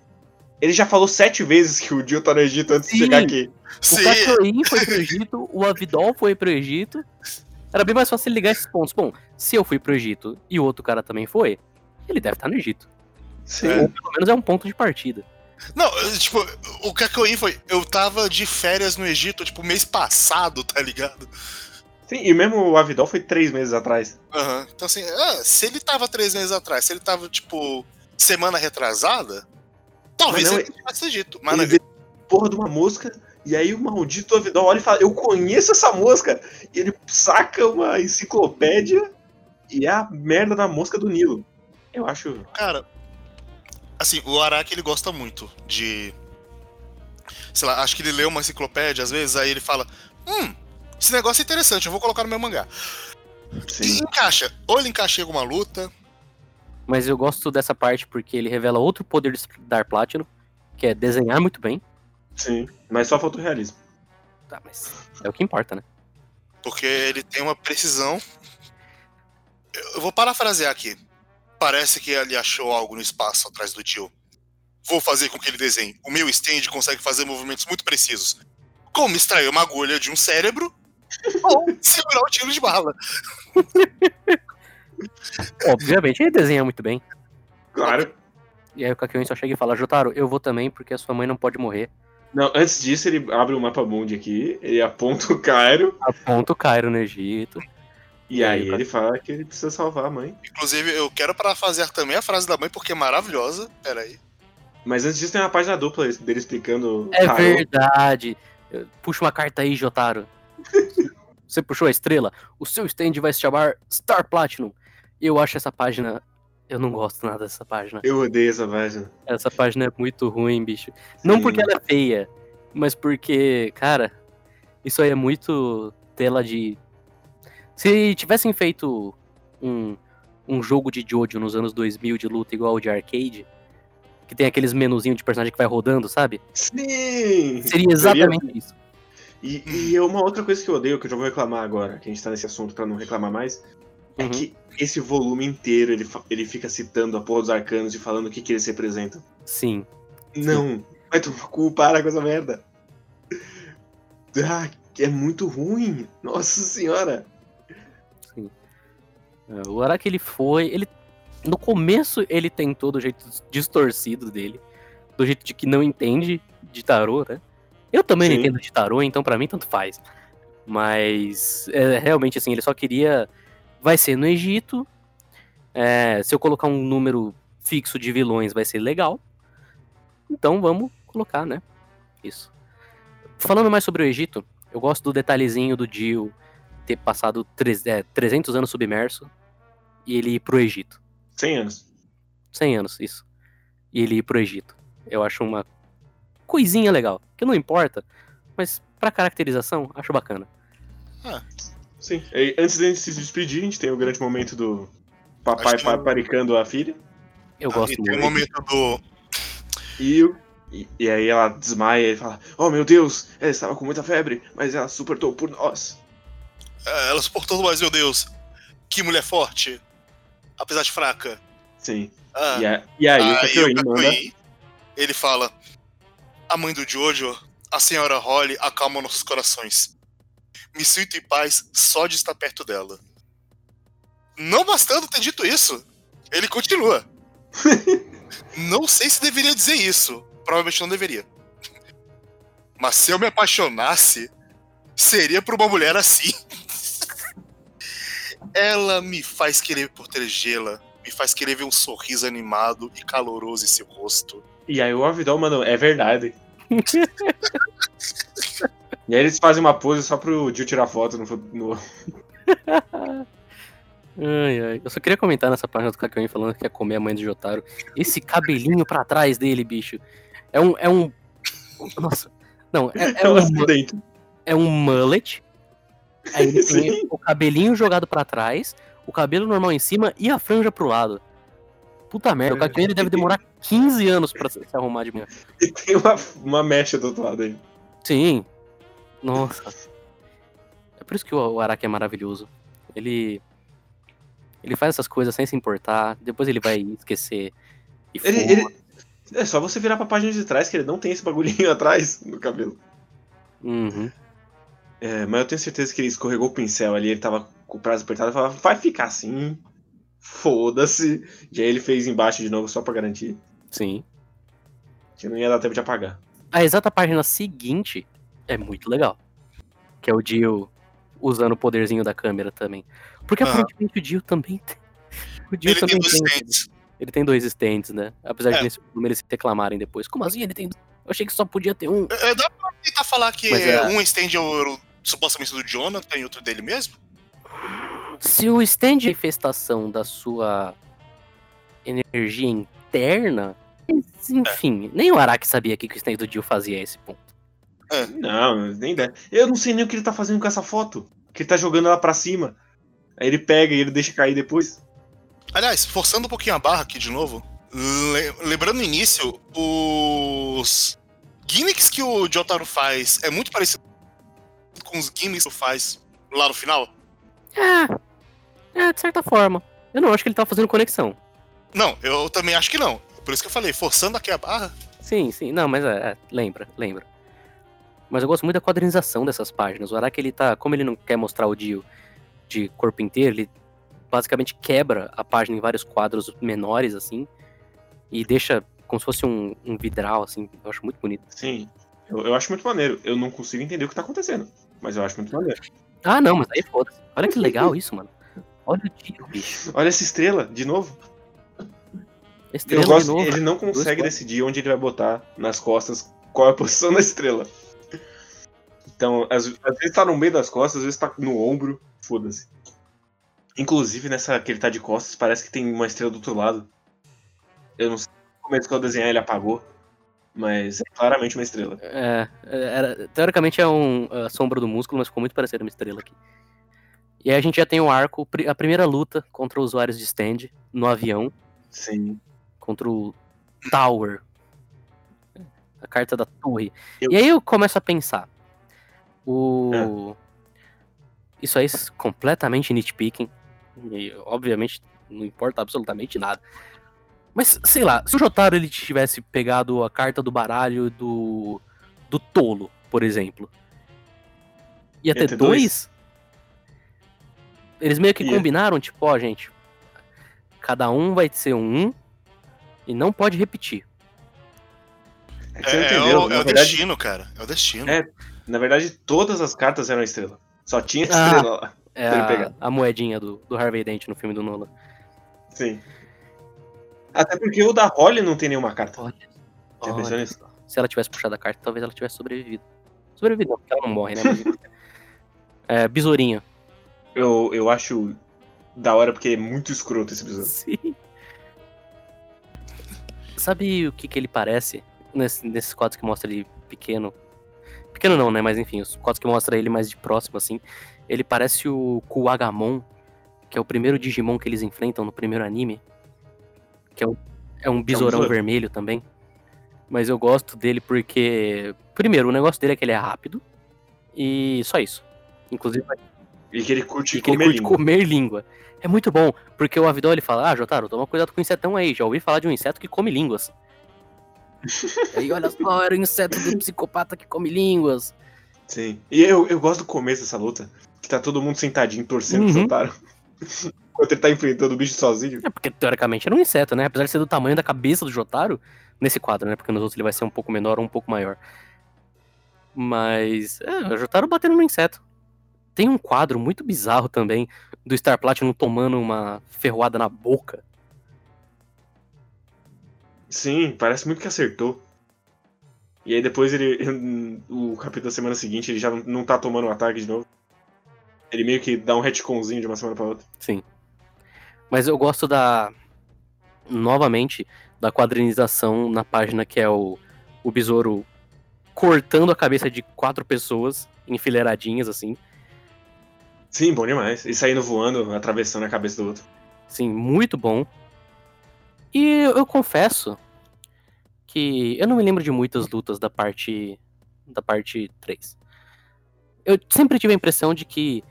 Ele já falou sete vezes que o Jill tá no Egito antes de Sim. chegar aqui. O Cachoein foi pro Egito, o Avidol foi pro Egito. Era bem mais fácil ligar esses pontos. Bom, se eu fui pro Egito e o outro cara também foi, ele deve estar no Egito. Sim. Ou pelo menos é um ponto de partida. Não, tipo, o Kakoin foi. Eu tava de férias no Egito, tipo, mês passado, tá ligado? Sim, e mesmo o Avidol foi três meses atrás. Aham. Então, assim, ah, se ele tava três meses atrás, se ele tava, tipo, semana retrasada, talvez Mas não, ele tivesse dito. Mas Ele não, vê porra de uma mosca, e aí o maldito Avidol olha e fala, eu conheço essa mosca! E ele saca uma enciclopédia e é a merda da mosca do Nilo. Eu acho. Cara, assim, o Araki ele gosta muito de. Sei lá, acho que ele lê uma enciclopédia, às vezes, aí ele fala: Hum, esse negócio é interessante, eu vou colocar no meu mangá. E Sim. encaixa. Ou ele encaixa em alguma luta. Mas eu gosto dessa parte porque ele revela outro poder de Star Platinum, que é desenhar muito bem. Sim. Mas só falta o realismo. Tá, mas é o que importa, né? Porque ele tem uma precisão. Eu eu vou parafrasear aqui. Parece que ele achou algo no espaço atrás do tio. Vou fazer com que ele desenhe. O meu stand consegue fazer movimentos muito precisos. Como extrair uma agulha de um cérebro ou segurar o tiro de bala. Obviamente ele desenha muito bem. Claro. E aí o Kakyoin só chega e fala, Jotaro, eu vou também porque a sua mãe não pode morrer. Não, antes disso, ele abre o mapa mundi aqui, ele aponta o Cairo, Aponta o Cairo no Egito. e aí ele fala que ele precisa salvar a mãe. Inclusive, eu quero parafasear também a frase da mãe, porque é maravilhosa. Peraí. Mas antes disso tem uma página dupla dele explicando. É tarô. verdade. Puxa uma carta aí, Jotaro. Você puxou a estrela? O seu stand vai se chamar Star Platinum. Eu acho essa página. Eu não gosto nada dessa página. Eu odeio essa página. Essa página é muito ruim, bicho. Não Sim. porque ela é feia, mas porque, cara, isso aí é muito tela de. Se tivessem feito um, um jogo de Jojo nos anos 2000 de luta igual o de arcade, que tem aqueles menuzinhos de personagem que vai rodando, sabe? Sim! Seria exatamente isso. E, e uma outra coisa que eu odeio, que eu já vou reclamar agora, que a gente tá nesse assunto pra não reclamar mais, é Uhum. que esse volume inteiro ele, ele fica citando a porra dos arcanos e falando o que, que eles representam. Sim. Não! Vai tomar cu, para com essa merda! Ah, é muito ruim! Nossa senhora! É, O Araki ele foi. Ele, no começo ele tentou do jeito distorcido dele. Do jeito de que não entende de tarô, né? Eu também não Sim. entendo de tarô, então pra mim tanto faz. Mas é, realmente assim, ele só queria. Vai ser no Egito. é, se eu colocar um número fixo de vilões vai ser legal. Então vamos colocar, né? Isso. Falando mais sobre o Egito, eu gosto do detalhezinho do Dio ter passado é, 300 anos submerso e ele ir pro Egito. 100 anos. 100 anos, isso. E ele ir pro Egito. Eu acho uma coisinha legal, que não importa, mas pra caracterização, acho bacana. Sim. E antes de a gente se despedir, a gente tem o grande momento do papai que- paparicando a filha. Eu Ah, gosto e tem um muito. momento do. E, o- e, e aí ela desmaia e fala: Oh meu Deus, ela estava com muita febre, mas ela suportou por nós. É, ela suportou, mas meu Deus, que mulher forte. Apesar de fraca. Sim. Ah, E, a- e aí, o aí Kakyoin o manda. Kakyoin, ele fala: A mãe do Jojo, a senhora Holly, acalma nossos corações. Me sinto em paz só de estar perto dela. Não bastando ter dito isso, ele continua. não sei se deveria dizer isso. Provavelmente não deveria. Mas se eu me apaixonasse, seria por uma mulher assim. Ela me faz querer protegê-la, me faz querer ver um sorriso animado e caloroso em seu rosto. E aí o Avidol, mano, é verdade. e aí eles fazem uma pose só pro Jill tirar foto no, no- Ai, ai. Eu só queria comentar nessa página do Kakyoin falando que ia comer a mãe do Jotaro. Esse cabelinho pra trás dele, bicho. É um. É um. Nossa. Não, é, é É um um, é um mullet. Aí ele tem Sim. o cabelinho jogado pra trás, o cabelo normal em cima e a franja pro lado. Puta merda, o Kakyoin deve demorar 15 anos pra se arrumar de manhã. E tem uma, uma mecha do outro lado aí. Sim. Nossa. É por isso que o Araki é maravilhoso. Ele. Ele faz essas coisas sem se importar, depois ele vai esquecer. E Ele, ele- É só você virar pra página de trás que ele não tem esse bagulhinho atrás no cabelo. Uhum. É, mas eu tenho certeza que ele escorregou o pincel ali, ele tava com o prazo apertado e falava, vai ficar assim. Foda-se. E aí ele fez embaixo de novo só pra garantir. Sim. Que não ia dar tempo de apagar. A exata página seguinte é muito legal. Que é o Dio usando o poderzinho da câmera também. Porque Aham. aparentemente o Dio também tem. O Dio Ele também tem dois tem. stands. Ele tem dois stands, né? Apesar É. de nesse filme eles reclamarem depois. Como assim ele tem dois? Eu achei que só podia ter um. É, dá pra tentar falar que Mas é- um stand é o, supostamente do Jonathan e outro dele mesmo? Se o stand é a manifestação da sua energia interna, mas, enfim, nem o Araki sabia que o stand do Dio fazia a esse ponto. Não, nem ideia. Eu não sei nem o que ele tá fazendo com essa foto. Que ele tá jogando ela pra cima. Aí ele pega e ele deixa cair depois. Aliás, forçando um pouquinho a barra aqui de novo, le- lembrando no início, os gimmicks que o Jotaro faz é muito parecido com os gimmicks que tu faz lá no final? É, é, de certa forma. Eu não acho que ele tá fazendo conexão. Não, eu também acho que não. Por isso que eu falei, forçando aqui a barra. Sim, sim, não, mas é, é, lembra, lembra. Mas eu gosto muito da quadrinização dessas páginas. O Araki, ele tá, como ele não quer mostrar o Dio de corpo inteiro, ele basicamente quebra a página em vários quadros menores, assim, e deixa como se fosse um, um vidral, assim, eu acho muito bonito. Sim. Eu, eu acho muito maneiro. Eu não consigo entender o que tá acontecendo. Mas eu acho muito maneiro. Ah, não, mas aí foda-se. Olha que legal isso, mano. Olha o Dio, bicho. Olha essa estrela, de novo. Estrela Eu gosto, ele não consegue decidir onde ele vai botar nas costas qual é a posição da estrela. Então, às, às vezes tá no meio das costas, às vezes tá no ombro, foda-se. Inclusive, nessa que ele tá de costas, parece que tem uma estrela do outro lado. Eu não sei como começou a desenhar ele apagou, mas é claramente uma estrela. É, era, teoricamente é um, a sombra do músculo, mas ficou muito parecida uma estrela aqui. E aí a gente já tem o arco, pri- a primeira luta contra usuários de stand no avião, Sim. Contra o Tower. A carta da torre. Eu- E aí eu começo a pensar. O. Isso aí é completamente nitpicking. E obviamente não importa absolutamente nada. Mas, sei lá, se o Jotaro ele tivesse pegado a carta do baralho do. do tolo, por exemplo. Ia ter ter dois? Eles meio que Ia. combinaram, tipo, ó, gente. Cada um vai ser um e não pode repetir. É você É, é entendeu. o, é o verdade, destino, cara. É o destino. É. na verdade, todas as cartas eram estrela. Só tinha Ah. estrela lá. É a, a moedinha do, do Harvey Dent no filme do Nolan. Sim. Até porque o da Holly não tem nenhuma carta. Olha. Já pensou Olha nisso? só. Se ela tivesse puxado a carta, talvez ela tivesse sobrevivido. Sobrevivido não, porque ela não morre, né? Mas... é, besourinha. Eu, eu acho da hora porque é muito escroto esse episódio. Sim. Sabe o que, que ele parece nesse- nesses quadros que mostra ele pequeno? Pequeno não, né? Mas enfim, os quadros que mostra ele mais de próximo, assim. Ele parece o Kuwagamon, que é o primeiro Digimon que eles enfrentam no primeiro anime. Que é um, é um besourão besouro. vermelho também. Mas eu gosto dele porque. Primeiro, o negócio dele é que ele é rápido. E só isso. Inclusive, E que ele curte e que ele comer curte língua. comer língua. É muito bom, porque o Avidol ele fala, ah, Jotaro, toma cuidado com o insetão aí, já ouvi falar de um inseto que come línguas. aí olha só, era o inseto do psicopata que come línguas. Sim. E eu, eu gosto do começo dessa luta. Que tá todo mundo sentadinho, torcendo pro Uhum. Jotaro. Enquanto ele tá enfrentando o bicho sozinho. É porque teoricamente era um inseto, né? Apesar de ser do tamanho da cabeça do Jotaro, nesse quadro, né? Porque nos outros ele vai ser um pouco menor ou um pouco maior. Mas, é, o Jotaro batendo no inseto. Tem um quadro muito bizarro também do Star Platinum tomando uma ferroada na boca. Sim, parece muito que acertou. E aí depois ele. O capítulo da semana seguinte ele já não- tá tomando um ataque de novo. Ele meio que dá um retconzinho de uma semana pra outra. Sim. Mas eu gosto da. Novamente, da quadrinização na página que é o, o besouro cortando a cabeça de quatro pessoas, enfileiradinhas, assim. Sim, bom demais. E saindo voando, atravessando a cabeça do outro. Sim, muito bom. E eu, confesso que eu não me lembro de muitas lutas da parte. da parte 3. Eu sempre tive a impressão de que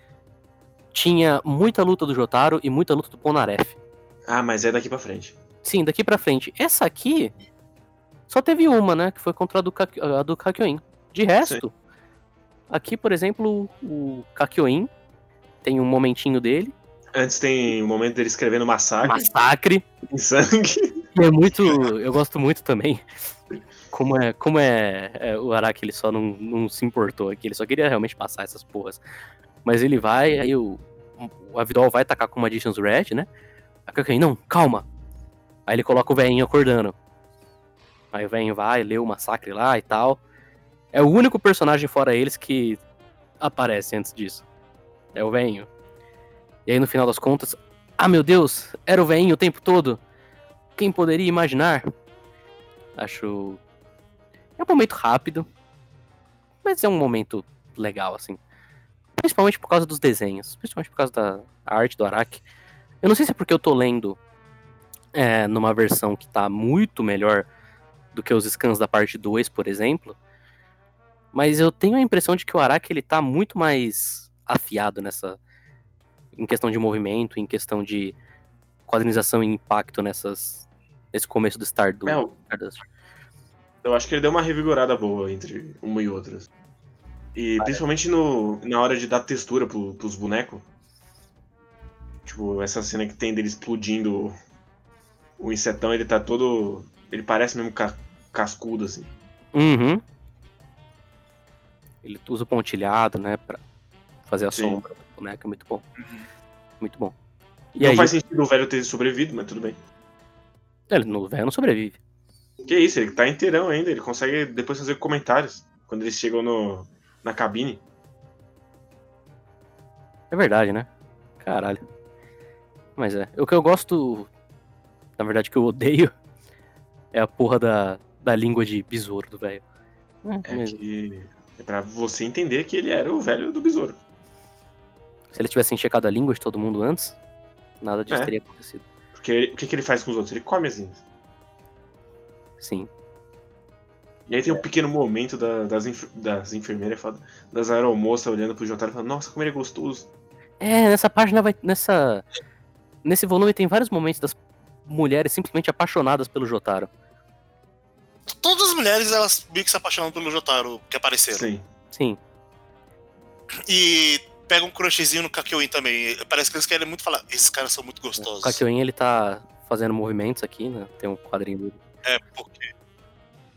tinha muita luta do Jotaro e muita luta do Ponaref. Ah, mas é daqui pra frente. Sim, daqui pra frente. Essa aqui só teve uma, né? Que foi contra a do, Kak- a do Kakyoin. De resto, aqui, por exemplo, o Kakyoin tem um momentinho dele. Antes tem o momento dele escrevendo massacre Massacre. em sangue. É muito. Eu gosto muito também. Como é, como é, é, o Araki, ele só não, não se importou aqui, ele só queria realmente passar essas porras. Mas ele vai, aí o, o Avidol vai atacar com uma Magician's Red, né? A Kakuin, não, calma. Aí ele coloca o velhinho acordando. Aí o velhinho vai, lê o massacre lá e tal. É o único personagem fora eles que aparece antes disso. É o velhinho. E aí no final das contas, ah meu Deus, era o velhinho o tempo todo. Quem poderia imaginar? Acho. É um momento rápido. Mas é um momento legal, assim. Principalmente por causa dos desenhos. Principalmente por causa da arte do Araki. Eu não sei se é porque eu tô lendo é, numa versão que tá muito melhor do que os scans da parte 2, por exemplo. Mas eu tenho a impressão de que o Araki ele tá muito mais afiado nessa. em questão de movimento, em questão de quadrinização e impacto nessas. nesse começo do Star do É, Stardust. Eu acho que ele deu uma revigorada boa entre uma e outra. E principalmente no, na hora de dar textura pro, pros bonecos. Tipo, essa cena que tem dele explodindo o insetão, ele tá todo. Ele parece mesmo ca- cascudo, assim. Uhum. Ele usa o pontilhado, né, pra fazer a Sim. sombra do boneco, é muito bom. Muito bom. E não aí, faz sentido o velho ter sobrevivido, mas tudo bem. ele no velho não sobrevive. Que isso, ele tá inteirão ainda, ele consegue depois fazer comentários quando eles chegam no, na cabine. É verdade, né? Caralho. Mas é. O que eu gosto. Na verdade, que eu odeio. É a porra da, da língua de besouro do velho. É, É que. É pra você entender que ele era o velho do besouro. Se ele tivesse enchecado a língua de todo mundo antes, nada disso É. teria acontecido. Porque ele- o que, que ele faz com os outros? Ele come as linhas. Sim. E aí tem um pequeno momento da- das, enfer- das enfermeiras, é das aeromoças olhando pro Jotaro e falando, nossa, como ele é gostoso. É, nessa página vai. Nessa. Nesse volume tem vários momentos das mulheres simplesmente apaixonadas pelo Jotaro. Todas as mulheres, elas meio que se apaixonam pelo Jotaro que apareceram. Sim. Sim. E pega um crushzinho no Kakyoin também. Parece que eles querem muito falar, esses caras são muito O gostosos. Kakyoin, ele tá fazendo movimentos aqui, né? Tem um quadrinho dele. É, porque.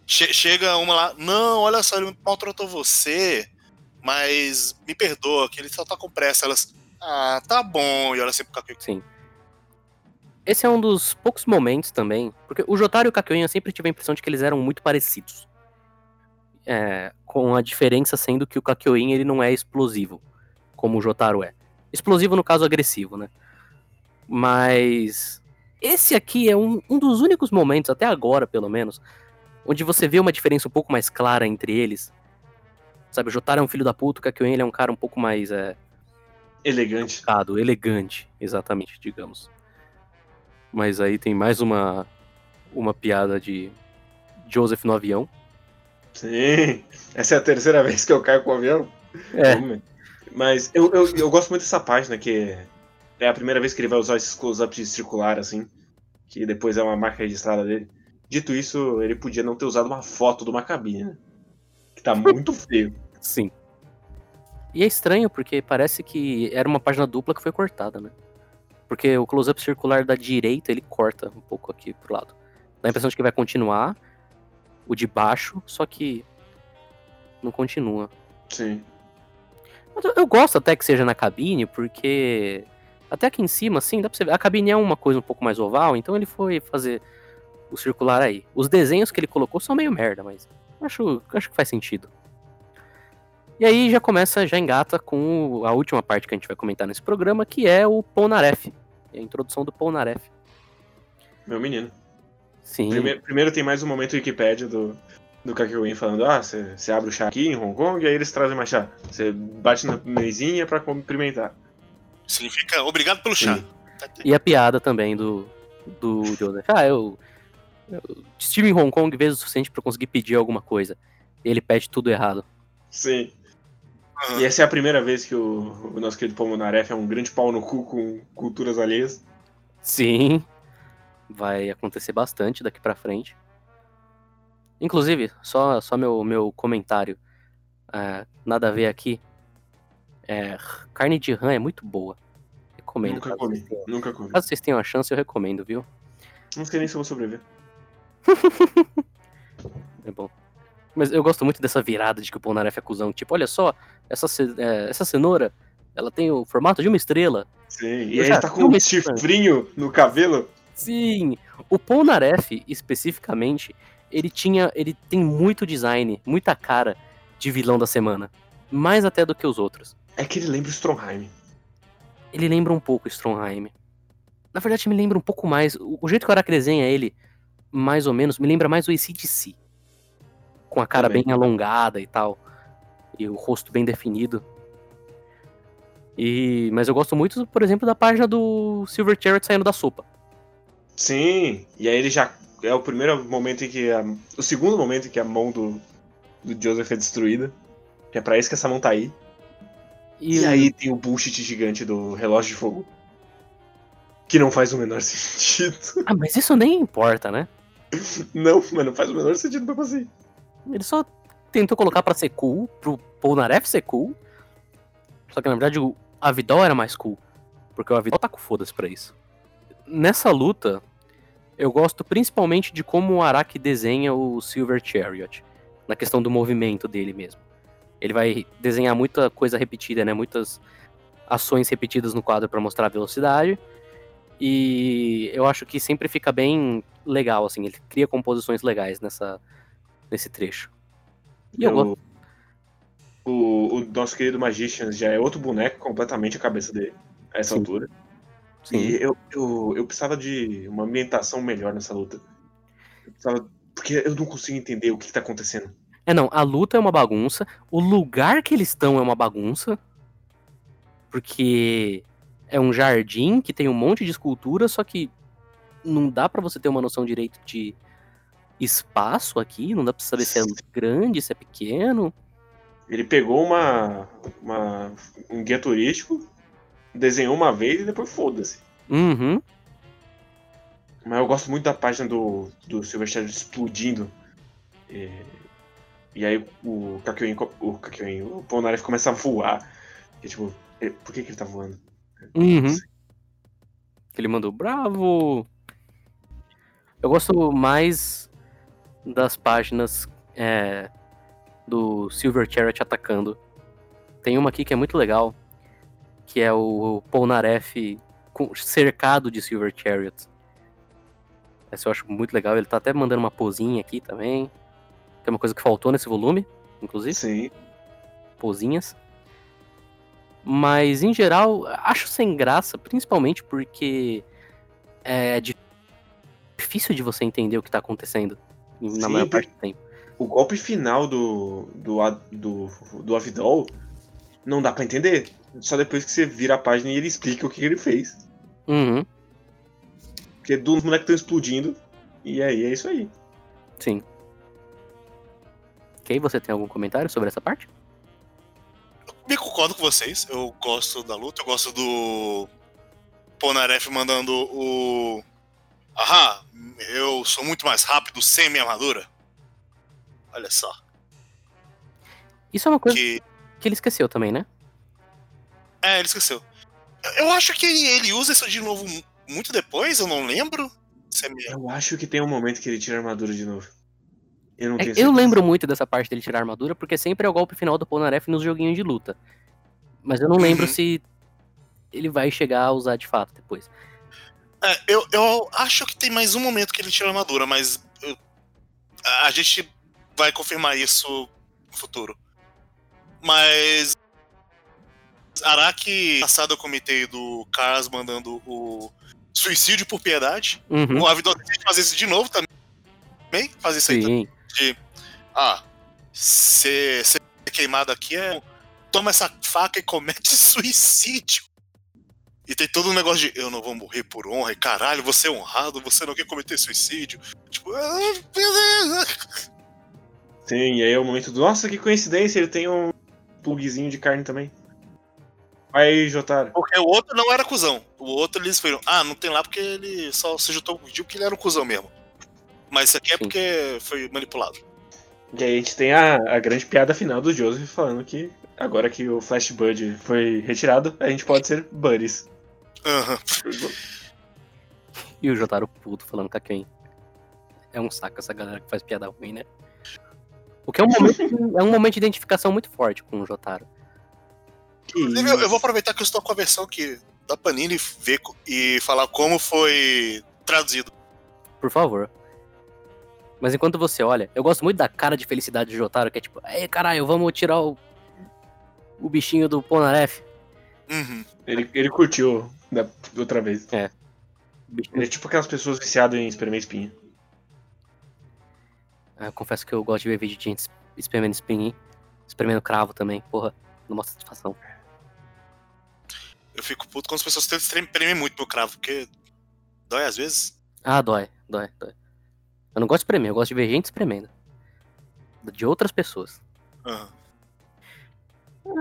Che- chega uma lá, não, olha só, ele maltratou você, mas me perdoa, que ele só tá com pressa. Elas, ah, tá bom, e olha sempre pro Kakyoin. Sim. Esse é um dos poucos momentos também, porque o Jotaro e o Kakyoin eu sempre tive a impressão de que eles eram muito parecidos. É, com a diferença sendo que o Kakyoin ele não é explosivo, como o Jotaro é. Explosivo no caso agressivo, né? Mas esse aqui é um, um dos únicos momentos, até agora pelo menos, onde você vê uma diferença um pouco mais clara entre eles. Sabe, o Jotaro é um filho da puta, o Kakyoin ele é um cara um pouco mais é, Elegante. educado, elegante, exatamente, digamos. Mas aí tem mais uma uma piada de Joseph no avião. Sim. Essa é a terceira vez que eu caio com o avião. É. Mas eu, eu, eu gosto muito dessa página, que é a primeira vez que ele vai usar esses close-ups circular, assim. Que depois é uma marca registrada dele. Dito isso, ele podia não ter usado uma foto de uma cabine, né? Que tá muito feio. sim. E é estranho porque parece que era uma página dupla que foi cortada, né? Porque o close-up circular da direita ele corta um pouco aqui pro lado. Dá a impressão de que vai continuar o de baixo, só que não continua. Sim. Eu, gosto até que seja na cabine, porque até aqui em cima, assim, dá pra você ver. A cabine é uma coisa um pouco mais oval, então ele foi fazer o circular aí. Os desenhos que ele colocou são meio merda, mas acho, acho que faz sentido. E aí já começa, já engata com a última parte que a gente vai comentar nesse programa, que é o Polnareff. A introdução do Polnareff. Meu menino. Sim, Primeiro, primeiro tem mais um momento Wikipedia do, do Kakyoin falando, ah, você abre o chá aqui em Hong Kong e aí eles trazem mais chá. Você bate na mesinha pra cumprimentar. Significa obrigado pelo chá. Sim. E a piada também do, do Joseph. Ah, eu, eu estive em Hong Kong vezes o suficiente pra eu conseguir pedir alguma coisa. Ele pede tudo errado. Sim. Aham. E essa é a primeira vez que o, o nosso querido Pomunaref é um grande pau no cu com culturas alheias. Sim. Vai acontecer bastante daqui pra frente. Inclusive, só, só meu, meu comentário. ah, nada a ver aqui. É, carne de rã é muito boa. Recomendo. Nunca comi, tenham- nunca comi. Caso vocês tenham a chance, eu recomendo, viu? Não sei nem se eu vou sobreviver. É bom. Mas eu gosto muito dessa virada de que o Polnareff é cuzão. Tipo, olha só, essa, ce- é, essa cenoura Ela tem o formato de uma estrela. Sim, e Eu ele tá com um chifrinho no cabelo. Sim, o Polnareff, especificamente, ele tinha, ele tem muito design, muita cara de vilão da semana, mais até do que os outros. É que ele lembra o Stromheim. Ele lembra um pouco o Stromheim. Na verdade, me lembra um pouco mais, o, o jeito que o Araki desenha ele, mais ou menos, me lembra mais o ACDC. Com a cara Também. bem alongada e tal, e o rosto bem definido. E, mas eu gosto muito, por exemplo, da página do Silver Chariot saindo da sopa. Sim, e aí ele já. É o primeiro momento em que. A, o segundo momento em que a mão do, do Joseph é destruída. Que é pra isso que essa mão tá aí. E, aí tem o bullshit gigante do relógio de fogo. Que não faz o menor sentido. Ah, mas isso nem importa, né? Não, mas não faz o menor sentido mesmo assim. Ele só tentou colocar pra ser cool, pro Polnareff ser cool. Só que na verdade o Avidol era mais cool. Porque o Avidol tá com foda-se pra isso. Nessa luta, eu gosto principalmente de como o Araki desenha o Silver Chariot. Na questão do movimento dele mesmo. Ele vai desenhar muita coisa repetida, né? Muitas ações repetidas no quadro pra mostrar a velocidade. E eu acho que sempre fica bem legal, assim. Ele cria composições legais nessa, nesse trecho. E eu gosto. o, o, o nosso querido Magician já é outro boneco completamente a cabeça dele. A essa Sim. altura. Sim. E eu, eu, eu precisava de uma ambientação melhor nessa luta. Eu precisava, porque eu não consigo entender o que, que tá acontecendo. É, não, a luta é uma bagunça, o lugar que eles estão é uma bagunça, porque é um jardim que tem um monte de escultura, só que não dá pra você ter uma noção direito de espaço aqui, não dá pra saber se é grande, se é pequeno. Ele pegou uma, uma um guia turístico, desenhou uma vez e depois foda-se. Uhum. Mas eu gosto muito da página do, do Silver Shadow explodindo. E, e aí o Kakyoin, o Kakyoin, o Polnareff começa a voar. E tipo, ele- por que, que ele tá voando? Uhum. Ele mandou bravo. Eu gosto mais das páginas é, do Silver Chariot atacando. Tem uma aqui que é muito legal, que é o Polnareff cercado de Silver Chariot. Essa eu acho muito legal. Ele tá até mandando uma pozinha aqui também. Que é uma coisa que faltou nesse volume, inclusive Sim. pozinhas. Mas, em geral, acho sem graça, principalmente porque é di- difícil de você entender o que tá acontecendo na Sim, maior parte do tempo. O golpe final do, do, do, do Avidol não dá pra entender. Só depois que você vira a página e ele explica o que ele fez. Uhum, Porque dos moleques estão explodindo. E aí é isso aí. sim. Ok, você tem algum comentário sobre essa parte? Me concordo com vocês. Eu gosto da luta, eu gosto do Polnareff mandando o. Ahá, eu sou muito mais rápido sem minha armadura. Olha só. Isso é uma coisa Que. Que ele esqueceu também, né? É, ele esqueceu. Eu acho que ele usa isso de novo mu- muito depois, eu não lembro. Se é Eu acho que tem um momento que ele tira a armadura de novo. Eu não É, tenho eu lembro muito dessa parte dele tirar a armadura, porque sempre é o golpe final do Polnareff nos joguinhos de luta. Mas eu não lembro Uhum. se ele vai chegar a usar de fato depois. É, eu, eu acho que tem mais um momento que ele tira a armadura, mas eu- a gente vai confirmar isso no futuro. Mas. Araki, passado eu comentei do Cars mandando o suicídio por piedade. Uhum, O que fazer isso de novo também. Fazer isso aí sim. de. Ah, ser, ser queimado aqui é. Toma essa faca e comete suicídio. E tem todo um negócio de eu não vou morrer por honra, e caralho, você é honrado, você não quer cometer suicídio. Tipo, ah, beleza. Sim, e aí é o momento do. Nossa, que coincidência, ele tem um plugzinho de carne também. Aí, Jotaro. Porque o outro não era cuzão. O outro eles viram, ah, não tem lá porque ele só se juntou com o porque ele era um cuzão mesmo. Mas isso aqui é Sim. porque foi manipulado. E aí a gente tem a, a grande piada final do Joseph falando que agora que o Flash Bud foi retirado, a gente pode ser buddies. Aham. E o Jotaro puto falando com a quem. É um saco essa galera que faz piada ruim, né? O que é um momento, é um momento de identificação muito forte com o Jotaro. Inclusive, eu, eu vou aproveitar que eu estou com a versão que da Panini ver e falar como foi traduzido. Por favor. Mas enquanto você olha, eu gosto muito da cara de felicidade de Jotaro, que é tipo, ei caralho, vamos tirar o, o bichinho do Ponaref. Uhum. Ele, ele curtiu da outra vez. O bichinho- Ele é tipo aquelas pessoas viciadas em espremer espinha. Eu confesso que eu gosto de ver vídeo de gente espremendo espinho, espremendo cravo também, porra, não mostra satisfação. Eu fico puto quando as pessoas tentam espremer muito meu cravo, porque dói às vezes. Ah, dói, dói, dói. Eu não gosto de espremer, eu gosto de ver gente espremendo. De outras pessoas. Aham.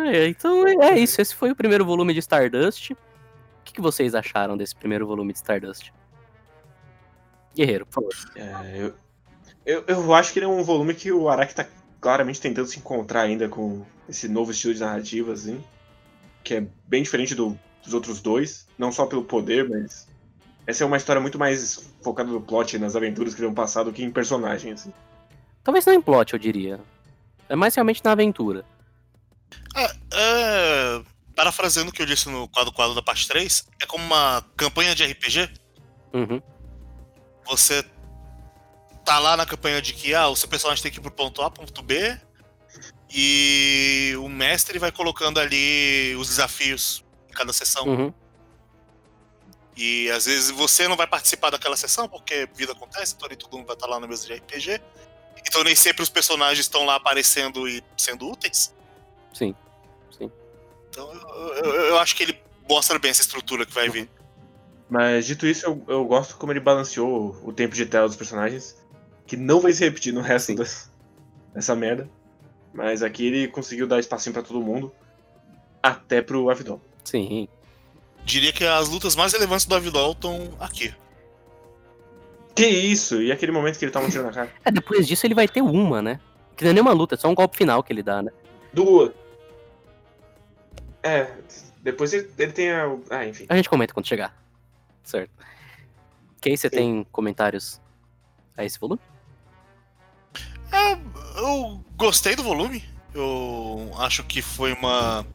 É, então é é isso, esse foi o primeiro volume de Stardust. O que, que vocês acharam desse primeiro volume de Stardust? Guerreiro, por favor. É, eu, eu, eu acho que ele é um volume que o Araki tá claramente tentando se encontrar ainda com esse novo estilo de narrativa, assim. Que é bem diferente do- dos outros dois. Não só pelo poder, mas. Essa é uma história muito mais focada no plot e nas aventuras que vão passar do que em personagem, assim. Talvez não em plot, eu diria. É mais realmente na aventura. Ah, é, parafraseando o que eu disse no quadro quadro da parte 3, é como uma campanha de RPG. Uhum. Você tá lá na campanha de que ah, o seu personagem tem que ir pro ponto A, ponto B, e o mestre vai colocando ali os desafios em cada sessão. Uhum. E às vezes você não vai participar daquela sessão, porque vida acontece, então nem todo mundo vai estar lá na mesa de RPG. Então nem sempre os personagens estão lá aparecendo e sendo úteis. Sim. Sim. Então eu, eu- eu acho que ele mostra bem essa estrutura que vai vir. Mas dito isso, eu, eu gosto como ele balanceou o tempo de tela dos personagens. Que não vai se repetir no resto das- dessa merda. Mas aqui ele conseguiu dar espacinho pra todo mundo. Até pro Avidon. Sim. Diria que as lutas mais relevantes do Avidol estão aqui. Que isso? E aquele momento que ele toma um tiro na cara? É, depois disso ele vai ter uma, né? Que não é nenhuma luta, é só um golpe final que ele dá, né? Duas. É, depois ele, ele tem a. Ah, enfim. A gente comenta quando chegar. Certo. Kay, você tem comentários a esse volume? É, eu gostei do volume. Eu acho que foi uma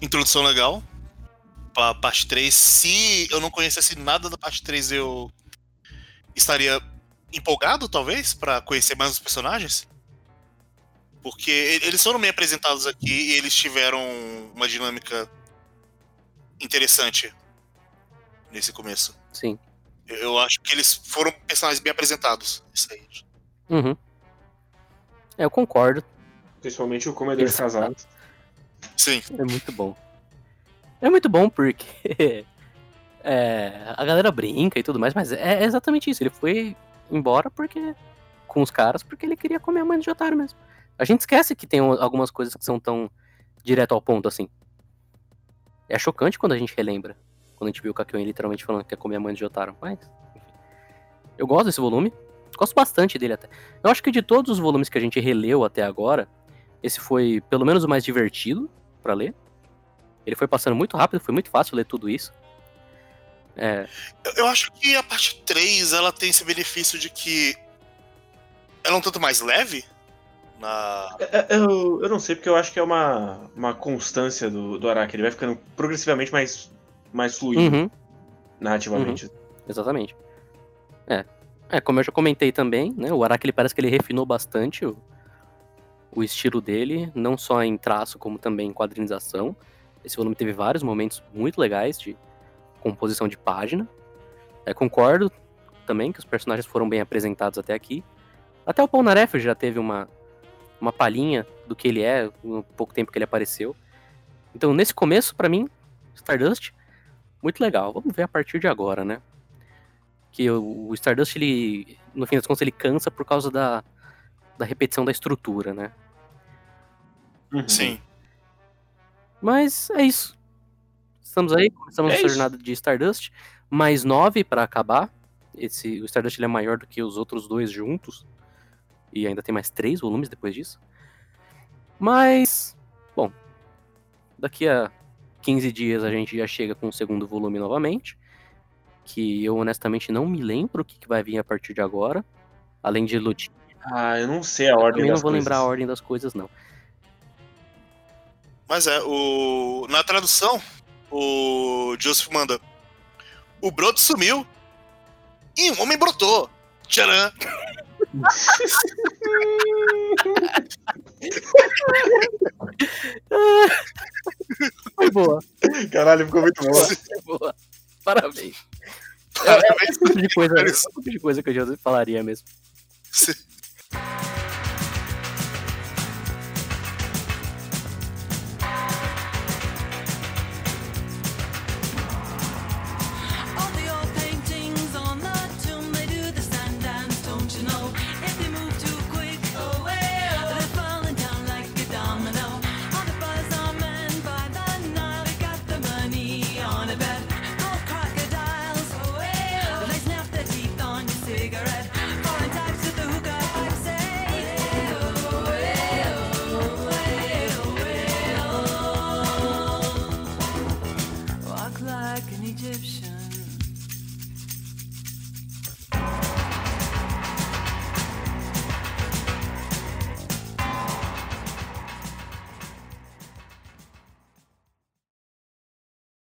introdução legal pra parte 3. Se eu não conhecesse nada da parte 3, eu estaria empolgado, talvez, pra conhecer mais os personagens. Porque eles foram bem apresentados aqui e eles tiveram uma dinâmica interessante nesse começo. Sim. Eu- Eu acho que eles foram personagens bem apresentados. Isso aí. Uhum. É, eu concordo. Principalmente o comedor Exato. casado. Sim. É muito bom. É muito bom porque é, a galera brinca e tudo mais, mas é exatamente isso. Ele foi embora porque com os caras porque ele queria comer a mãe de otário mesmo. A gente esquece que tem algumas coisas que são tão direto ao ponto assim. É chocante quando a gente relembra. Quando a gente viu o Kakyoin literalmente falando que quer comer a mãe de Jotaro. Mas, enfim. Eu gosto desse volume. Gosto bastante dele até. Eu acho que de todos os volumes que a gente releu até agora, esse foi pelo menos o mais divertido pra ler. Ele foi passando muito rápido, foi muito fácil ler tudo isso. É, Eu, eu acho que a parte 3 ela tem esse benefício de que ela é um tanto mais leve. Na... É, Eu, eu não sei, porque eu acho que é uma, uma constância do, do Araki. Ele vai ficando progressivamente mais, mais fluido uhum, narrativamente. exatamente. É. É, como eu já comentei também, né? O Araki ele parece que ele refinou bastante o, o estilo dele, não só em traço, como também em quadrinização. Esse volume teve vários momentos muito legais de composição de página. É, concordo também que os personagens foram bem apresentados até aqui. Até o Polnareff já teve uma, uma palhinha do que ele é, no pouco tempo que ele apareceu. Então, nesse começo, pra mim, Stardust, muito legal. Vamos ver a partir de agora, né? Que o, Stardust, ele, no fim das contas, ele cansa por causa da, da repetição da estrutura, né? Uhum. Sim. Mas é isso. Estamos aí, começamos É isso. jornada de Stardust. Mais nove pra acabar. Esse, o Stardust ele é maior do que os outros dois juntos. E ainda tem mais três volumes depois disso. Mas, bom, daqui a 15 dias a gente já chega com o segundo volume novamente. Que eu honestamente não me lembro o que, que vai vir a partir de agora. Além de Lutin. Ah, eu não sei a Eu ordem também não das vou coisas. lembrar a ordem das coisas, não. Mas é, o... na tradução, o Joseph manda. O broto sumiu e um homem brotou. Tcharam! Foi boa, Caralho, ficou muito boa. foi boa. Parabéns. É, é esse tipo de coisa, esse tipo de coisa que o Joseph falaria mesmo. Sim.